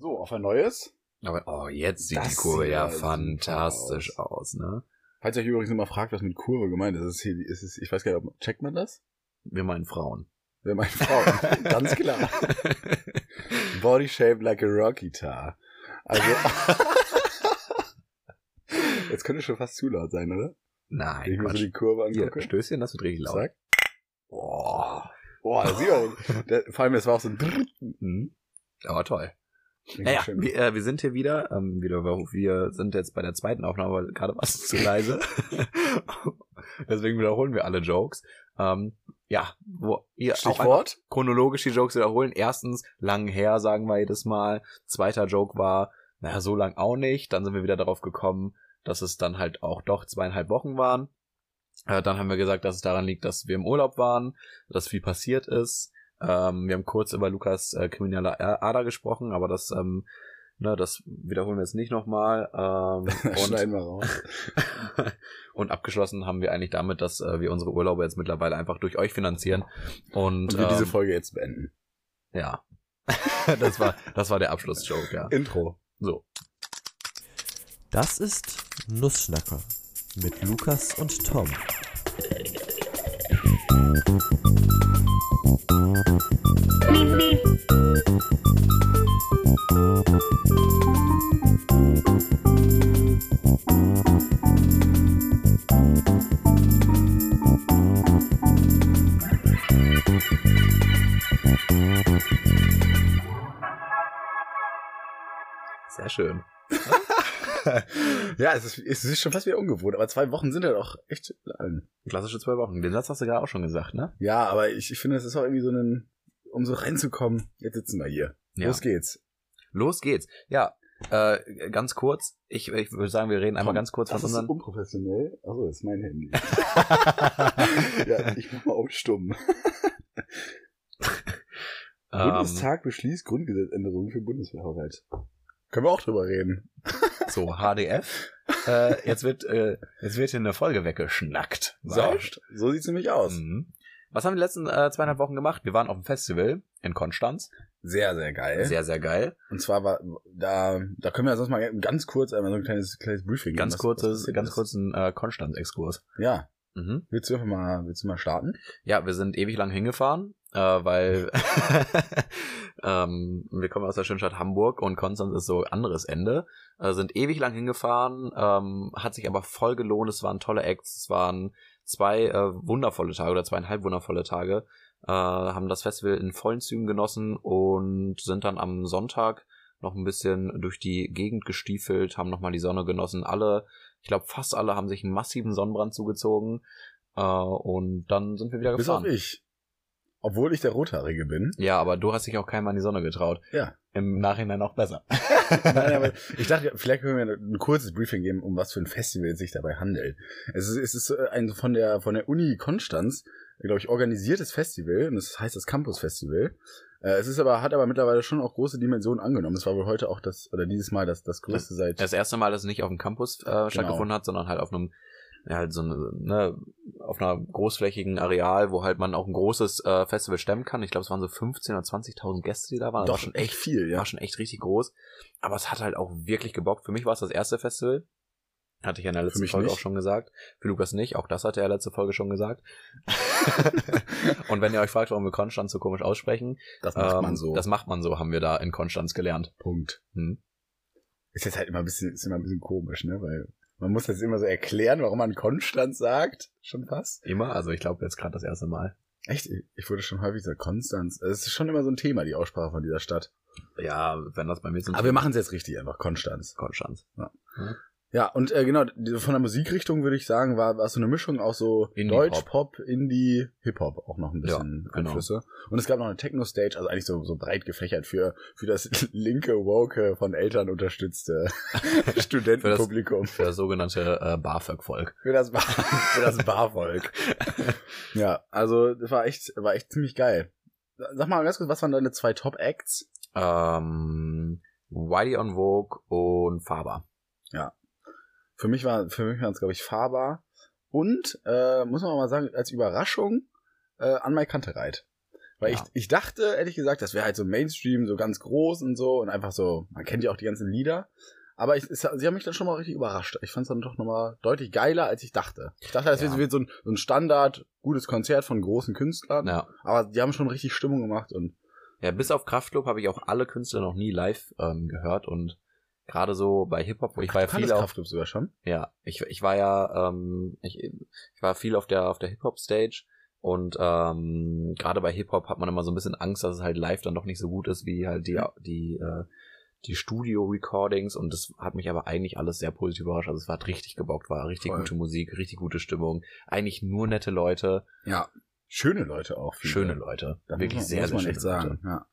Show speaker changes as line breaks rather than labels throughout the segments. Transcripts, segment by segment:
So, auf ein neues.
Aber oh, jetzt sieht
Das
die Kurve
sieht
ja fantastisch aus. ne?
Falls ihr euch übrigens immer fragt, was mit Kurve gemeint ist, ist es hier, ist es, ich weiß gar nicht, ob, checkt man das?
Wir meinen Frauen.
Wer meint Frauen? Ganz klar. Body shaped like a rock guitar. Also, jetzt könnte schon fast zu laut sein, oder? Wenn
Nein,
ich mir so
Quatsch.
die Kurve
Hier,
angucke.
Stößchen, das wird richtig laut.
Zack. Boah. Boah, das sieht man. Der, vor allem, das war auch so ein.
Mhm. Aber toll. Naja, wir, äh, wir sind hier wieder. Ähm, wieder. Wir sind jetzt bei der zweiten Aufnahme, weil gerade war es zu leise. Deswegen wiederholen wir alle Jokes. Ähm, ja, wo ihr auch
Stichwort?
chronologisch die Jokes wiederholen. Erstens, lang her, sagen wir jedes Mal. Zweiter Joke war, naja, so lang auch nicht. Dann sind wir wieder darauf gekommen, dass es dann halt auch doch zweieinhalb Wochen waren. Äh, dann haben wir gesagt, dass es daran liegt, dass wir im Urlaub waren, dass viel passiert ist. Ähm, wir haben kurz über Lukas äh, kriminelle Ader gesprochen, aber das, ähm, ne, das wiederholen wir jetzt nicht nochmal. Ähm,
schneiden wir raus.
und abgeschlossen haben wir eigentlich damit, dass äh, wir unsere Urlaube jetzt mittlerweile einfach durch euch finanzieren. Und,
Und wir diese
ähm,
Folge jetzt beenden.
ja. das war, das war der Abschlussjoke, ja.
Intro.
So.
Das ist Nussschnacker mit Lukas und Tom.
Sehr schön.
Ja, es ist, es ist schon fast wieder ungewohnt, aber zwei Wochen sind ja doch echt lang.
Klassische zwei Wochen. Den Satz hast du gerade auch schon gesagt, ne?
Ja, aber ich, ich finde, es ist auch irgendwie so ein, um so reinzukommen, jetzt sitzen wir hier.
Ja.
Los geht's.
Los geht's. Ja, äh, ganz kurz. Ich, ich würde sagen, wir reden einmal
Komm,
ganz kurz
Das
von
ist
unseren.
unprofessionell. Achso, das ist mein Handy. ja, ich mach mal auf Stumm.
ähm,
Bundestag beschließt Grundgesetzänderungen für Bundeswehrhaushalt. Können wir auch drüber reden.
so, HDF. äh, jetzt wird, äh, jetzt wird hier eine Folge weggeschnackt.
Sauft. So sieht's nämlich aus.
Mhm. Was haben wir die letzten äh, zweieinhalb Wochen gemacht? Wir waren auf dem Festival in Konstanz.
Sehr, sehr geil.
Sehr, sehr geil.
Und zwar war da, da können wir sonst mal ganz kurz einmal so ein kleines, kleines Briefing
Ganz
geben, was-
kurzes,
was
ganz kurzen äh, Konstanz-Exkurs.
Ja.
Mhm.
Willst du einfach mal, willst du mal starten?
Ja, wir sind ewig lang hingefahren, äh, weil ähm, wir kommen aus der schönen Stadt Hamburg und Konstanz ist so anderes Ende. Äh, sind ewig lang hingefahren, ähm, hat sich aber voll gelohnt. Es waren tolle Acts, es waren zwei äh, wundervolle Tage oder zweieinhalb wundervolle Tage. Äh, haben das Festival in vollen Zügen genossen und sind dann am Sonntag noch ein bisschen durch die Gegend gestiefelt, haben nochmal die Sonne genossen. Alle, ich glaube fast alle haben sich einen massiven Sonnenbrand zugezogen. Äh, und dann sind wir wieder
Bis
gefahren.
auf ich. Obwohl ich der Rothaarige bin.
Ja, aber du hast dich auch keinmal in die Sonne getraut.
Ja.
Im Nachhinein auch besser.
Nein, aber ich dachte, vielleicht können wir ein kurzes Briefing geben, um was für ein Festival es sich dabei handelt. Es ist, es ist ein von der, von der Uni Konstanz, glaube ich, organisiertes Festival, und das heißt das Campus Festival. Äh, Es ist aber, hat aber mittlerweile schon auch große Dimensionen angenommen. Es war wohl heute auch das, oder dieses Mal das, das größte seit,
Das erste Mal, dass es nicht auf dem Campus äh, stattgefunden hat, sondern halt auf einem, ja, halt so eine, ne, auf einer großflächigen Areal, wo halt man auch ein großes äh, Festival stemmen kann. Ich glaube, es waren so 15.000 oder 20.000 Gäste, die da waren. Das
doch
war schon
echt viel, ja.
war schon echt richtig groß. Aber es hat halt auch wirklich gebockt. Für mich war es das erste Festival. Hatte ich ja in der letzten Folge
nicht.
auch schon gesagt. Für Lukas nicht. Auch das hatte er letzte Folge schon gesagt. Und wenn ihr euch fragt, warum wir Konstanz so komisch aussprechen,
Das macht
ähm,
man so.
Das macht man so, haben wir da in Konstanz gelernt.
Punkt.
Hm.
Ist jetzt halt immer ein bisschen, ist immer ein bisschen komisch, ne, weil man muss jetzt immer so erklären, warum man Konstanz sagt. Schon fast.
Immer, also ich glaube jetzt gerade das erste Mal.
Echt? Ich wurde schon häufig gesagt, Konstanz. Es ist schon immer so ein Thema, die Aussprache von dieser Stadt.
Ja, wenn das bei mir so
Aber wir machen es jetzt richtig einfach, Konstanz.
Konstanz.
Ja, und äh, genau, von der Musikrichtung würde ich sagen, war, war so eine Mischung aus so
Indie-Pop.
Deutsch, Pop, Indie, Hip-Hop auch noch ein bisschen
Ja, genau.
Einflüsse. Und es gab noch eine Techno-Stage, also eigentlich so, so breit gefächert für, für das linke, woke, von Eltern unterstützte Studentenpublikum.
Für das sogenannte äh, BAföG-Volk.
Für das, Bar, für das Barvolk. ja, also das war echt, war echt ziemlich geil. Sag mal ganz kurz, was waren deine zwei Top-Acts?
Ähm, Whitey on Vogue und Faber.
Für mich war, für mich waren es, glaube ich, Faber. Und, äh, muss man mal sagen, als Überraschung, äh, an Mai Kantereit. Weil
Ja.
ich, ich dachte, ehrlich gesagt, das wäre halt so Mainstream, so ganz groß und so und einfach so, man kennt ja auch die ganzen Lieder. Aber ich, es, sie haben mich dann schon mal richtig überrascht. Ich fand es dann doch nochmal deutlich geiler, als ich dachte. Ich dachte, das
Ja.
wird so ein, so ein Standard, gutes Konzert von großen Künstlern.
Ja.
Aber die haben schon richtig Stimmung gemacht und
Ja, bis auf Kraftklub habe ich auch alle Künstler noch nie live ähm, gehört und gerade so bei Hip-Hop, wo ich war ja viel auf,
sogar schon.
ja, ich, ich war ja, ähm, ich, ich war viel auf der, auf der Hip-Hop-Stage und ähm, gerade bei Hip-Hop hat man immer so ein bisschen Angst, dass es halt live dann doch nicht so gut ist wie halt die, die, äh, die Studio-Recordings und das hat mich aber eigentlich alles sehr positiv überrascht. Also es war richtig gebockt, war richtig
Voll.
gute Musik, richtig gute Stimmung, eigentlich nur nette Leute,
Ja. Schöne Leute auch. viele.
schöne Leute,
Da
wirklich
muss man,
sehr,
muss
sehr
man
schöne
echt sagen.
Leute.
Ja.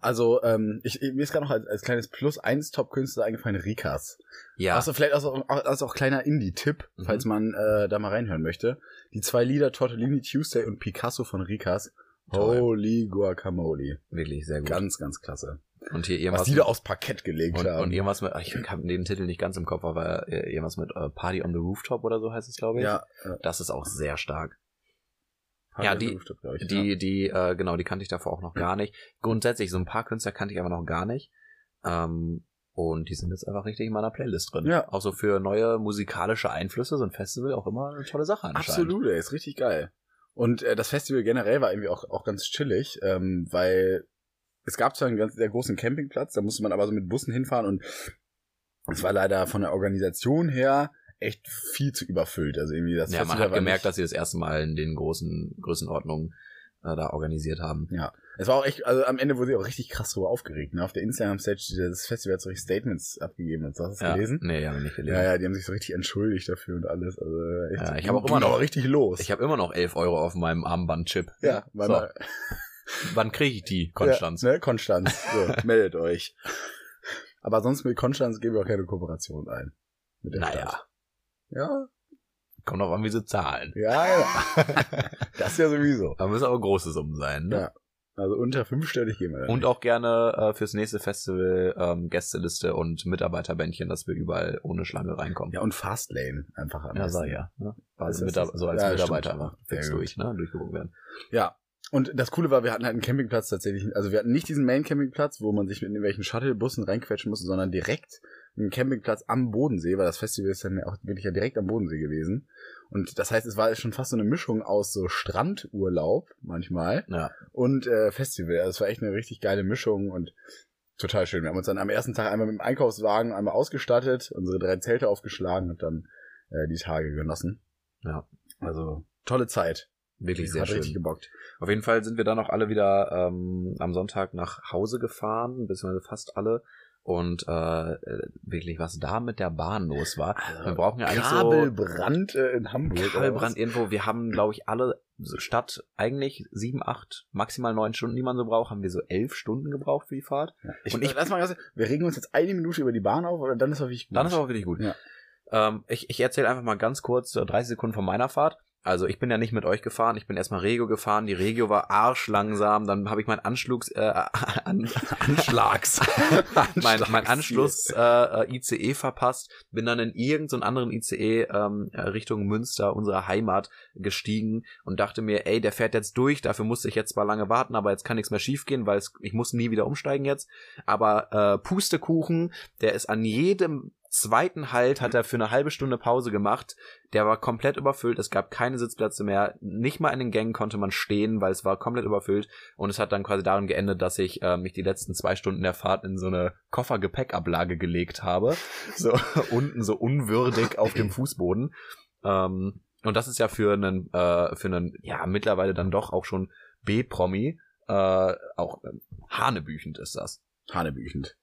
Also, ähm, ich, mir ist gerade noch als, als kleines Plus eins Top-Künstler eingefallen, Rikas.
Ja,
Also vielleicht als auch, als auch kleiner Indie-Tipp,
Mhm.
falls man äh, da mal reinhören möchte. Die zwei Lieder Tortellini Tuesday und Picasso von Rikas.
Toll.
Holy Guacamole.
wirklich sehr gut.
Ganz, ganz klasse.
und hier
Was
irgendwas
die da aufs Parkett gelegt
Und,
haben.
und irgendwas mit, ich habe den Titel nicht ganz im Kopf, aber äh, irgendwas mit äh, Party on the Rooftop oder so heißt es, glaube ich.
ja, äh,
Das ist auch sehr stark. Ja, die-
glaub ich,
Die, die, äh, genau, die kannte ich davor auch noch gar nicht. Grundsätzlich, so ein paar Künstler kannte ich aber noch gar nicht. Ähm, und die sind jetzt einfach richtig in meiner Playlist drin.
Ja.
Auch so für neue musikalische Einflüsse, so ein Festival auch immer eine tolle Sache anscheinend.
Absolut, ey, ist richtig geil. Und äh, das Festival generell war irgendwie auch, auch ganz chillig, ähm, weil es gab zwar einen ganz sehr großen Campingplatz, da musste man aber so mit Bussen hinfahren und es war leider von der Organisation her echt viel zu überfüllt. Also irgendwie das
Ja, man
Festival
hat gemerkt,
nicht,
dass sie das erste Mal in den großen Größenordnungen äh, da organisiert haben.
Ja, es war auch echt, also am Ende wurde sie auch richtig krass drüber aufgeregt. Ne? Auf der Instagram-Stage des Festivals solche Statements abgegeben. Hast du das
Ja.
gelesen?
Nee, habe ich nicht gelesen.
Ja, ja, die haben sich so richtig entschuldigt dafür und alles. Also echt,
Ja, ich hab auch immer noch-
richtig los.
Ich habe immer noch 11 Euro auf meinem Armbandchip.
ja, weil
so. Wann kriege ich die, Konstanz?
Ja, ne? Konstanz. So, meldet euch. Aber sonst mit Konstanz gehen wir auch keine Kooperation ein. Mit der
naja,
Stadt. Ja,
kommt auch an, wie sie zahlen.
ja, ja. das ja sowieso.
Da müssen aber große Summen sein. Ne?
Ja. Also unter fünfstellig gehen wir da
Und
nicht.
auch gerne äh, fürs nächste Festival ähm, Gästeliste und Mitarbeiterbändchen, dass wir überall ohne Schlange reinkommen.
Ja, und Fastlane einfach am
ja sag ja. Ne? Also
ist das-
so als
ja,
Mitarbeiter einfach fix durch, ne? durchgewogen werden.
Ja. Und das Coole war, wir hatten halt einen Campingplatz tatsächlich. Also wir hatten nicht diesen Main-Campingplatz, wo man sich mit irgendwelchen Shuttle-Bussen reinquetschen musste, sondern direkt einen Campingplatz am Bodensee, weil das Festival ist dann ja auch wirklich ja direkt am Bodensee gewesen. Und das heißt, es war schon fast so eine Mischung aus so Strandurlaub manchmal
Ja.
und äh, Festival. Also es war echt eine richtig geile Mischung und total schön. Wir haben uns dann am ersten Tag einmal mit dem Einkaufswagen einmal ausgestattet, unsere drei Zelte aufgeschlagen und dann äh, die Tage genossen.
Ja.
Also tolle Zeit.
Wirklich sehr
Hat richtig
schön.
gebockt.
Auf jeden Fall sind wir dann auch alle wieder ähm, am Sonntag nach Hause gefahren, beziehungsweise fast alle. Und äh, äh, wirklich, was da mit der Bahn los war. Wir brauchen ja eigentlich so
Kabelbrand äh, in Hamburg.
Kabelbrand irgendwo. Wir haben, glaube ich, alle so statt eigentlich sieben, acht, maximal neun Stunden, die man so braucht, haben wir so elf Stunden gebraucht für die Fahrt.
Ja. Ich,
Und ich-
lass mal ganz, wir regen uns jetzt eine Minute über die Bahn auf, aber dann ist auch wirklich gut.
Dann ist aber wirklich gut.
Ja.
Ähm, ich ich erzähle einfach mal ganz kurz, äh, 30 Sekunden von meiner Fahrt. Also ich bin ja nicht mit euch gefahren, ich bin erstmal Regio gefahren, die Regio war arschlangsam, dann habe ich meinen Anschlugs, äh, an, Anschlags, mein, mein Anschluss äh, äh, ICE verpasst, bin dann in irgendeinen so anderen ICE ähm, äh, Richtung Münster, unserer Heimat, gestiegen und dachte mir, ey, der fährt jetzt durch, dafür musste ich jetzt zwar lange warten, aber jetzt kann nichts mehr schiefgehen, weil es, ich muss nie wieder umsteigen jetzt. Aber äh, Pustekuchen, der ist an jedem zweiten Halt hat er für eine halbe Stunde Pause gemacht. Der war komplett überfüllt. Es gab keine Sitzplätze mehr. Nicht mal in den Gängen konnte man stehen, weil es war komplett überfüllt. Und es hat dann quasi darin geendet, dass ich äh, mich die letzten zwei Stunden der Fahrt in so eine Koffergepäckablage gelegt habe. So unten so unwürdig auf dem Fußboden. Ähm, und das ist ja für einen, äh, für einen, ja, mittlerweile dann doch auch schon B-Promi, äh, auch äh, hanebüchend ist das.
Hanebüchend.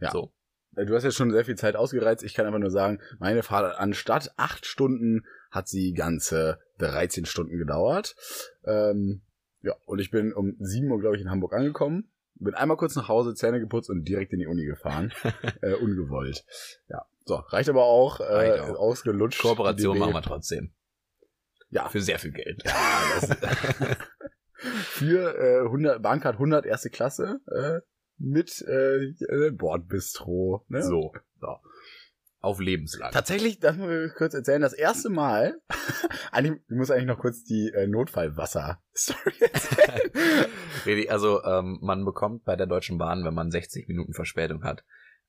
Ja.
So.
Du hast jetzt schon sehr viel Zeit ausgereizt. Ich kann einfach nur sagen, meine Fahrt anstatt acht Stunden hat sie ganze 13 Stunden gedauert. Ähm, ja, und ich bin um 7 Uhr, glaube ich, in Hamburg angekommen. Bin einmal kurz nach Hause, Zähne geputzt und direkt in die Uni gefahren. äh, ungewollt. Ja. So, reicht aber auch. Äh,
Reicht auch.
Ausgelutscht.
Kooperation
DB.
machen wir trotzdem.
Ja,
Für sehr viel Geld.
für äh, 100, Bahncard 100 erste Klasse äh, mit äh, äh, Bordbistro. Ne?
So. so. auf lebenslang.
Tatsächlich, das muss ich kurz erzählen, das erste Mal, eigentlich, ich muss eigentlich noch kurz die äh, Notfallwasser-Story erzählen.
Also ähm, man bekommt bei der Deutschen Bahn, wenn man 60 Minuten Verspätung hat,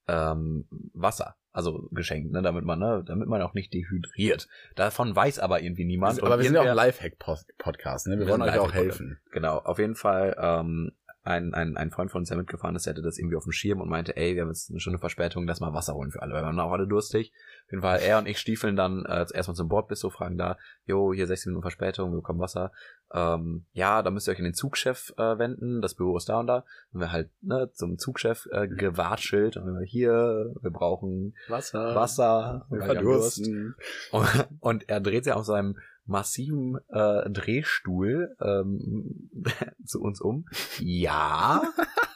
ähm, Wasser, also geschenkt, ne, damit man, ne, damit man auch nicht dehydriert. Davon weiß aber irgendwie niemand.
Aber wir sind ja auch ein Lifehack-Podcast, ne? Wir,
Wir
wollen euch auch helfen.
Genau, auf jeden Fall, ähm, ein, ein, ein Freund von uns, der mitgefahren ist, der hatte das irgendwie auf dem Schirm und meinte, ey, wir haben jetzt eine Stunde Verspätung, lass mal Wasser holen für alle, weil wir waren auch alle durstig. Auf jeden Fall, er und ich stiefeln dann äh, erstmal zum Bordbistro, fragen da, jo, hier 16 Minuten Verspätung, wir bekommen Wasser. Ähm, ja, da müsst ihr euch an den Zugchef äh, wenden, das Büro ist da und da. Und wir halt ne, zum Zugchef äh, gewatschelt und wir hier, wir brauchen
Wasser.
Wasser,
Wir verdursten.
Und, und er dreht sich auf seinem massiven äh, Drehstuhl ähm, zu uns um. Ja,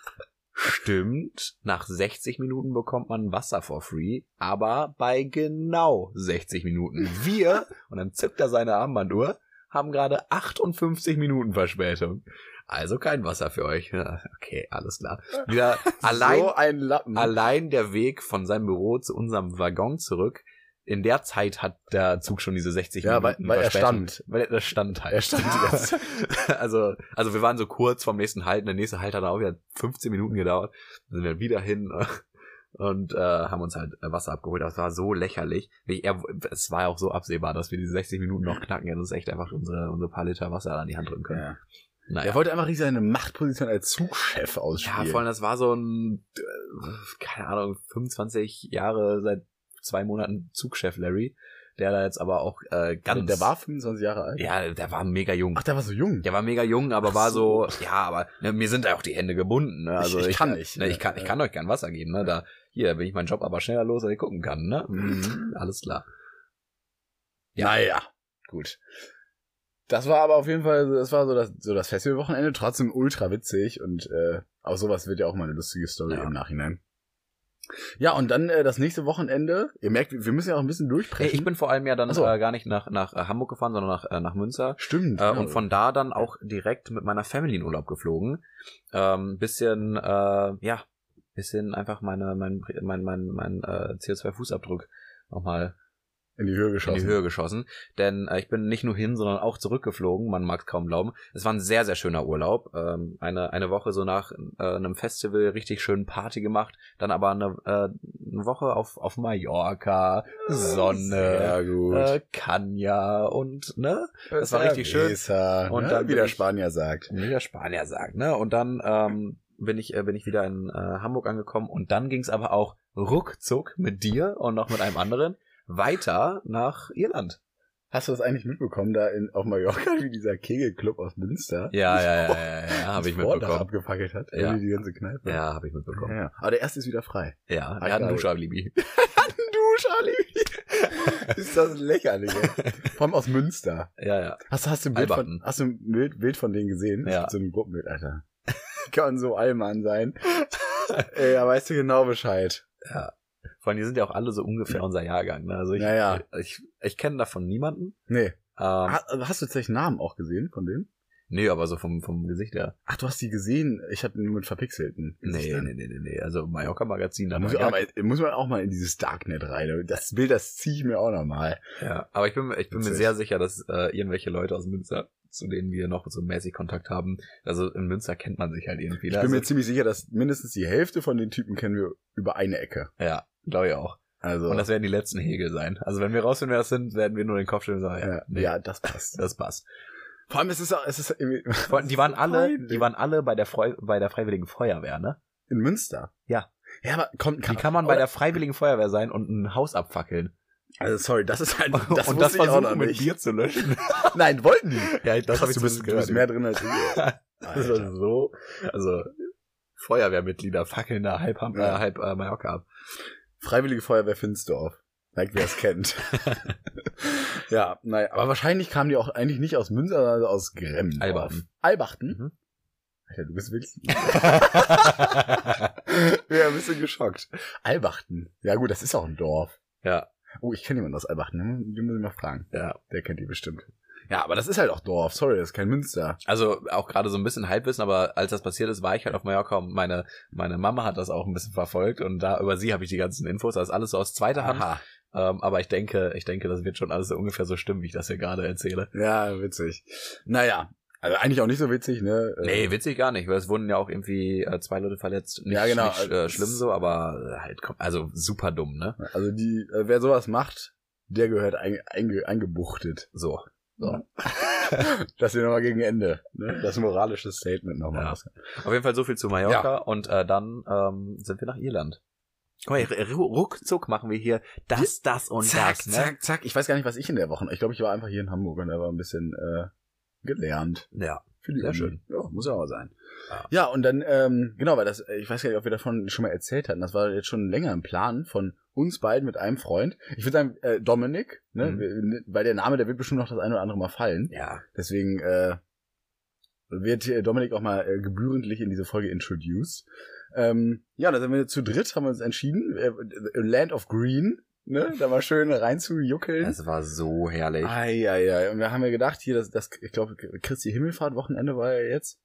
stimmt. Nach 60 Minuten bekommt man Wasser for free, aber bei genau 60 Minuten. Wir, und dann zückt er seine Armbanduhr, haben gerade 58 Minuten Verspätung. Also kein Wasser für euch. Okay, alles klar. Wieder allein
so ein Lappen.
allein der Weg von seinem Büro zu unserem Waggon zurück, in der Zeit hat der Zug schon diese 60
Ja, weil-
Minuten
weil er
Verspätung.
stand.
Weil er stand halt.
Er stand
also, also wir waren so kurz vom nächsten Halt. und Der nächste Halt hat auch wieder 15 Minuten gedauert. Dann sind wir wieder hin äh, und äh, haben uns halt Wasser abgeholt. Das war so lächerlich. Ich, er, es war ja auch so absehbar, dass wir diese 60 Minuten noch knacken. Er hat uns echt einfach unsere, unsere paar Liter Wasser an die Hand drücken können.
Ja.
Naja.
Er wollte einfach richtig seine Machtposition als Zugchef
Ja,
ausspielen.
vor allem, das war so ein, äh, keine Ahnung, 25 Jahre seit zwei Monaten Zugchef Larry, der da jetzt aber auch äh, ganz.
der war 25 Jahre alt.
Ja, der war mega jung.
Ach, der war so jung.
Der war mega jung, aber
Ach
war
so.
so, ja, aber ne, mir sind da auch die Hände gebunden. Ne? Also
Ich- ich kann nicht.
Ne, ich kann, ich kann euch gern Wasser geben. Ne? Da hier bin ich meinen Job aber schneller los, als ich gucken kann. Ne? Mhm, alles klar. Ja.
Naja, gut. Das war aber auf jeden Fall, das war so das, so das Festivalwochenende, trotzdem ultra witzig und äh, auch sowas wird ja auch mal eine lustige Story
Ja.
im Nachhinein. Ja, und dann äh, das nächste Wochenende, ihr merkt, wir müssen ja auch ein bisschen durchbrechen.
ich bin vor allem ja dann
so.
äh, gar nicht nach, nach äh, Hamburg gefahren, sondern nach, äh, nach Münster.
Stimmt.
Äh,
ja.
und von da dann auch direkt mit meiner Family in Urlaub geflogen. Ähm, bisschen, äh, ja, bisschen einfach meine, mein, mein, mein, mein äh, CO2-Fußabdruck nochmal
in die Höhe
in
geschossen.
die Höhe geschossen. Denn äh, ich bin nicht nur hin, sondern auch zurückgeflogen. Man mag es kaum glauben. Es war ein sehr, sehr schöner Urlaub. Ähm, eine, eine Woche so nach äh, einem Festival richtig schön Party gemacht. Dann aber eine, äh, eine Woche auf, auf Mallorca, Sonne,
Sehr gut.
äh, Kanya und, ne? das war richtig schön.
Cerveza,
Und
ne?
dann
wie der Spanier sagt.
wie der Spanier sagt, ne? Und dann ähm, bin ich äh, bin ich wieder in äh, Hamburg angekommen und dann ging es aber auch ruckzuck mit dir und noch mit einem anderen weiter nach Irland.
Hast du das eigentlich mitbekommen, da in, auf Mallorca, wie dieser Kegelclub aus Münster
Ja, ja, ja, ja, ja, ja habe ich mitbekommen.
abgefackelt hat?
Ja.
Die ganze Kneipe.
Ja, habe ich mitbekommen.
ja. Aber der erste ist wieder frei.
Ja,
Ah,
er hat ein
geil.
Duschalibi.
Du, Charlie! ist das lächerlich, ey. Vor allem aus Münster.
Ja, ja.
Hast, hast du ein Bild von, hast du ein Bild, Bild von denen gesehen?
Ja.
So ein Gruppenbild, Alter. Kann so Allmann sein. ey, da weißt du genau Bescheid.
Vor allem, die sind ja auch alle so ungefähr unser Jahrgang. Ne? Also ich,
Ja, ja.
ich, ich kenne davon niemanden.
Nee.
Ähm,
Ha- Hast du tatsächlich Namen auch gesehen von denen?
nee, aber so vom, vom Gesicht her.
Ach, du hast die gesehen? Ich hatte nur mit verpixelten.
Nee, nee, nee, nee, nee. Also Mallorca-Magazin.
Da
da
muss,
gar-
aber, muss man auch mal in dieses Darknet rein. Das Bild, das ziehe ich mir auch noch mal.
Ja, aber ich bin, mir- ich bin mir sehr sicher, dass äh, irgendwelche Leute aus Münster, zu denen wir noch so mäßig Kontakt haben, also in Münster kennt man sich halt irgendwie.
Ich bin mir
also,
ziemlich sicher, dass mindestens die Hälfte von den Typen kennen wir über eine Ecke.
ja, glaube ich auch.
Also,
Und das werden die letzten Hegel sein. Also wenn wir rausfinden, wer das sind, werden wir nur den Kopf schütteln und sagen,
ja,
ja, nee,
ja, das passt.
das passt.
Vor allem, es ist, auch- es ist irgendwie
Vor allem, Die waren alle, die waren alle bei der Freu bei der Freiwilligen Feuerwehr, ne?
in Münster.
Ja.
Ja, aber kommt,
Wie kann man bei der Freiwilligen Feuerwehr sein und ein Haus abfackeln?
Also sorry, das ist halt,
und
das
das
wusste ich auch noch
versuchen mit
nicht.
Bier zu löschen.
Nein, wollten die.
ja, das habe ich
du, bist,
zumindest
du bist
gehört.
mehr drin als ich.
Das war so, also Feuerwehrmitglieder fackeln da halb, äh, halb äh, Mallorca ab.
Freiwillige Feuerwehr Finsdorf. Like wer es kennt. ja, naja, aber wahrscheinlich kamen die auch eigentlich nicht aus Münster, sondern aus Gremmen.
Albachten.
Albachten?
Mhm.
Alter, du bist wirklich. ja, ein bisschen geschockt. Albachten. Ja gut, das ist auch ein Dorf.
ja,
Oh, ich kenne jemanden aus Albachten. Den muss ich mal fragen.
ja.
Der kennt die bestimmt. Ja, aber das ist halt auch Dorf. Sorry, das ist kein Münster.
Also auch gerade so ein bisschen Halbwissen, aber als das passiert ist, war ich halt auf Mallorca und meine, meine Mama hat das auch ein bisschen verfolgt und da über sie habe ich die ganzen Infos. Das ist alles so aus zweiter Hand.
Aha.
Ähm, aber ich denke, ich denke, das wird schon alles so ungefähr so stimmen, wie ich das hier gerade erzähle.
Ja, witzig. Naja, also eigentlich auch nicht so witzig, ne? Äh,
Nee, witzig gar nicht, weil es wurden ja auch irgendwie äh, zwei Leute verletzt. Nicht,
Ja, genau.
Nicht, äh, schlimm so, aber halt, also super dumm, ne?
Also die, äh, wer sowas macht, der gehört ein, einge, eingebuchtet.
So. So.
Das hier nochmal gegen Ende. Ne? Das moralische Statement nochmal.
Ja. Auf jeden Fall so viel zu Mallorca und äh, dann ähm, sind wir nach Irland. Guck mal, ruckzuck machen wir hier das, das und
zack,
das, ne?
zack, zack. Ich weiß gar nicht, was ich in der Woche. Ich glaube, ich war einfach hier in Hamburg und da war ein bisschen äh, gelernt.
Ja.
Für die
Sehr schön.
Ja, muss ja auch sein.
Ja.
Ja, und dann, ähm, genau, weil das, äh, ich weiß gar nicht, ob wir davon schon mal erzählt hatten. Das war jetzt schon länger im Plan von uns beiden mit einem Freund. Ich würde sagen, äh, Dominik, ne?
Mhm.
Wir- Weil der Name, der wird bestimmt noch das eine oder andere Mal fallen.
Ja.
Deswegen äh, wird Dominik auch mal äh, gebührendlich in diese Folge introduced. Ähm, ja, da sind wir zu dritt, haben wir uns entschieden, äh, Land of Green, ne, da mal schön reinzujuckeln.
Es war so herrlich.
Eieiei. Und wir haben ja gedacht, hier, das, das ich glaube, Christi Himmelfahrt, Wochenende war ja jetzt.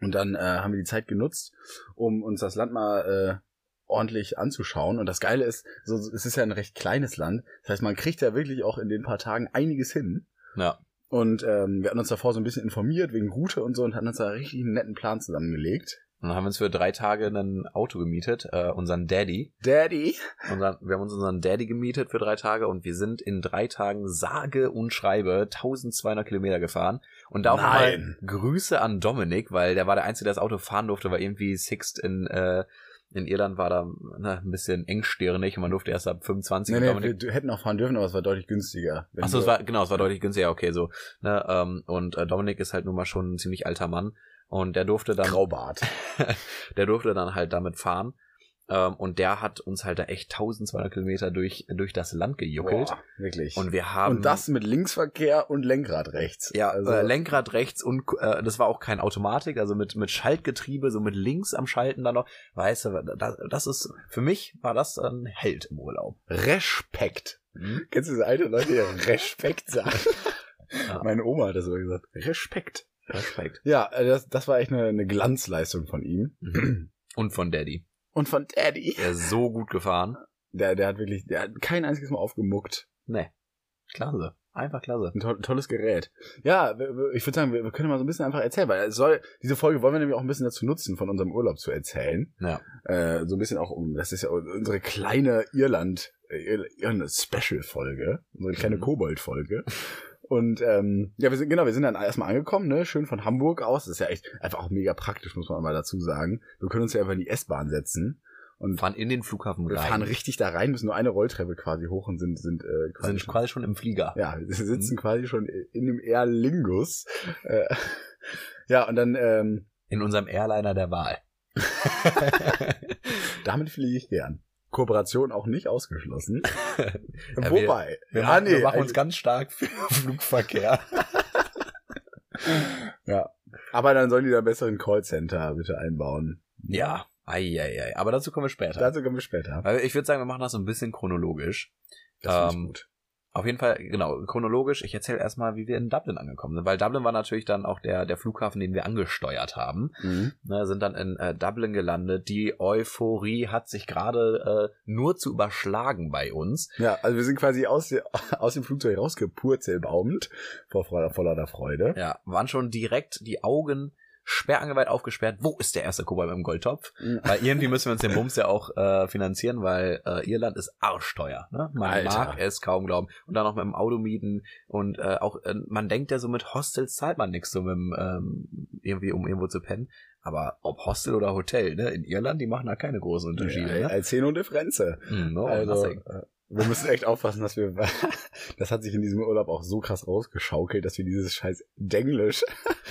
Und dann äh, haben wir die Zeit genutzt, um uns das Land mal äh, ordentlich anzuschauen. Und das Geile ist, so, es ist ja ein recht kleines Land. Das heißt, man kriegt ja wirklich auch in den paar Tagen einiges hin.
Ja.
Und ähm, wir hatten uns davor so ein bisschen informiert wegen Route und so und hatten uns da richtig einen netten Plan zusammengelegt.
Und dann haben wir uns für drei Tage ein Auto gemietet, äh, unseren Daddy.
Daddy.
Dann, wir haben uns unseren Daddy gemietet für drei Tage und wir sind in drei Tagen sage und schreibe 1200 Kilometer gefahren. Und da auch
Nein.
Grüße an Dominik, weil der war der Einzige, der das Auto fahren durfte, weil irgendwie Sixt in, äh, in Irland war da ne, ein bisschen engstirnig und man durfte erst ab 25.
Nee, nee,
Dominik
wir hätten auch fahren dürfen, aber es war deutlich günstiger.
Achso, es war, genau, es war deutlich günstiger, okay, so. Ne, ähm, und äh, Dominik ist halt nun mal schon ein ziemlich alter Mann. Und der durfte dann,
Graubart.
der durfte dann halt damit fahren. Ähm, und der hat uns halt da echt 1200 Kilometer durch, durch das Land gejuckelt.
Boah, wirklich.
Und wir haben.
Und das mit Linksverkehr und Lenkrad rechts.
ja,
also,
äh, Lenkrad rechts und äh, das war auch kein Automatik, also mit mit Schaltgetriebe, so mit links am Schalten dann noch. Weißt du, das, das ist für mich war das ein Held im Urlaub.
Respekt. Kennst du diese alte Leute, die Respekt sagen?
Ja.
Meine Oma hat das so gesagt. Respekt.
Respekt.
Ja, äh, das, das war echt eine, eine Glanzleistung von ihm.
Mhm. Und von Daddy.
Und von Daddy.
Er ist so gut gefahren.
Der, der hat wirklich, der hat kein einziges Mal aufgemuckt.
Nee. Klasse. Einfach klasse.
Ein toll, tolles Gerät. Ja, ich würde sagen, wir, wir können mal so ein bisschen einfach erzählen, weil es soll, diese Folge wollen wir nämlich auch ein bisschen dazu nutzen, von unserem Urlaub zu erzählen.
Ja.
Äh, so ein bisschen auch um, das ist ja unsere kleine Irland, äh, Irland Special-Folge, unsere kleine
Mhm.
Kobold-Folge. Und ähm, ja, wir sind genau, wir sind dann erstmal angekommen, ne, schön von Hamburg aus. Das ist ja echt einfach auch mega praktisch, muss man mal dazu sagen. Wir können uns ja einfach in die S-Bahn setzen und
Fahren in den Flughafen
wir
rein.
fahren richtig da rein, müssen nur eine Rolltreppe quasi hoch und sind sind äh, quasi
sind
schon-
quasi schon im Flieger.
ja, wir sitzen
Mhm.
quasi schon in dem Air Lingus. Äh, ja, und dann ähm,
In unserem Airliner der Wahl.
damit fliege ich gern. Kooperation auch nicht ausgeschlossen.
Ja,
Wobei,
Wir,
ja,
machen,
nee,
wir machen uns ganz stark für Flugverkehr.
ja. Aber dann sollen die da besseren Callcenter bitte einbauen.
ja. Eieiei. Aber dazu kommen wir später.
Dazu kommen wir später.
Ich würde sagen, wir machen das so ein bisschen chronologisch.
Das finde ich
ähm,
gut.
Auf jeden Fall, genau, chronologisch. Ich erzähle erstmal, wie wir in Dublin angekommen sind, weil Dublin war natürlich dann auch der, der Flughafen, den wir angesteuert haben.
Mhm.
Ne, sind dann in äh, Dublin gelandet. Die Euphorie hat sich gerade äh, nur zu überschlagen bei uns.
Ja, also wir sind quasi aus, aus dem Flugzeug rausgepurzelbaumend vor, vor, vor lauter Freude.
Ja, waren schon direkt die Augen sperrangeweiht aufgesperrt. Wo ist der erste Kobold beim Goldtopf? Weil irgendwie müssen wir uns den Bums ja auch äh, finanzieren, weil äh, Irland ist arschteuer. Ne? Man
Alter.
mag es kaum glauben. Und dann noch mit dem Auto mieten und äh, auch, äh, man denkt ja so mit Hostels zahlt man nichts, so mit dem, ähm, irgendwie, um irgendwo zu pennen. Aber ob Hostel oder Hotel, ne? In Irland, die machen da keine großen Unterschiede.
Ja,
ne?
als Zehn Differenze.
Hm, no,
also,
nothing.
Wir müssen echt aufpassen, dass wir, das hat sich in diesem Urlaub auch so krass rausgeschaukelt, dass wir dieses scheiß Denglisch,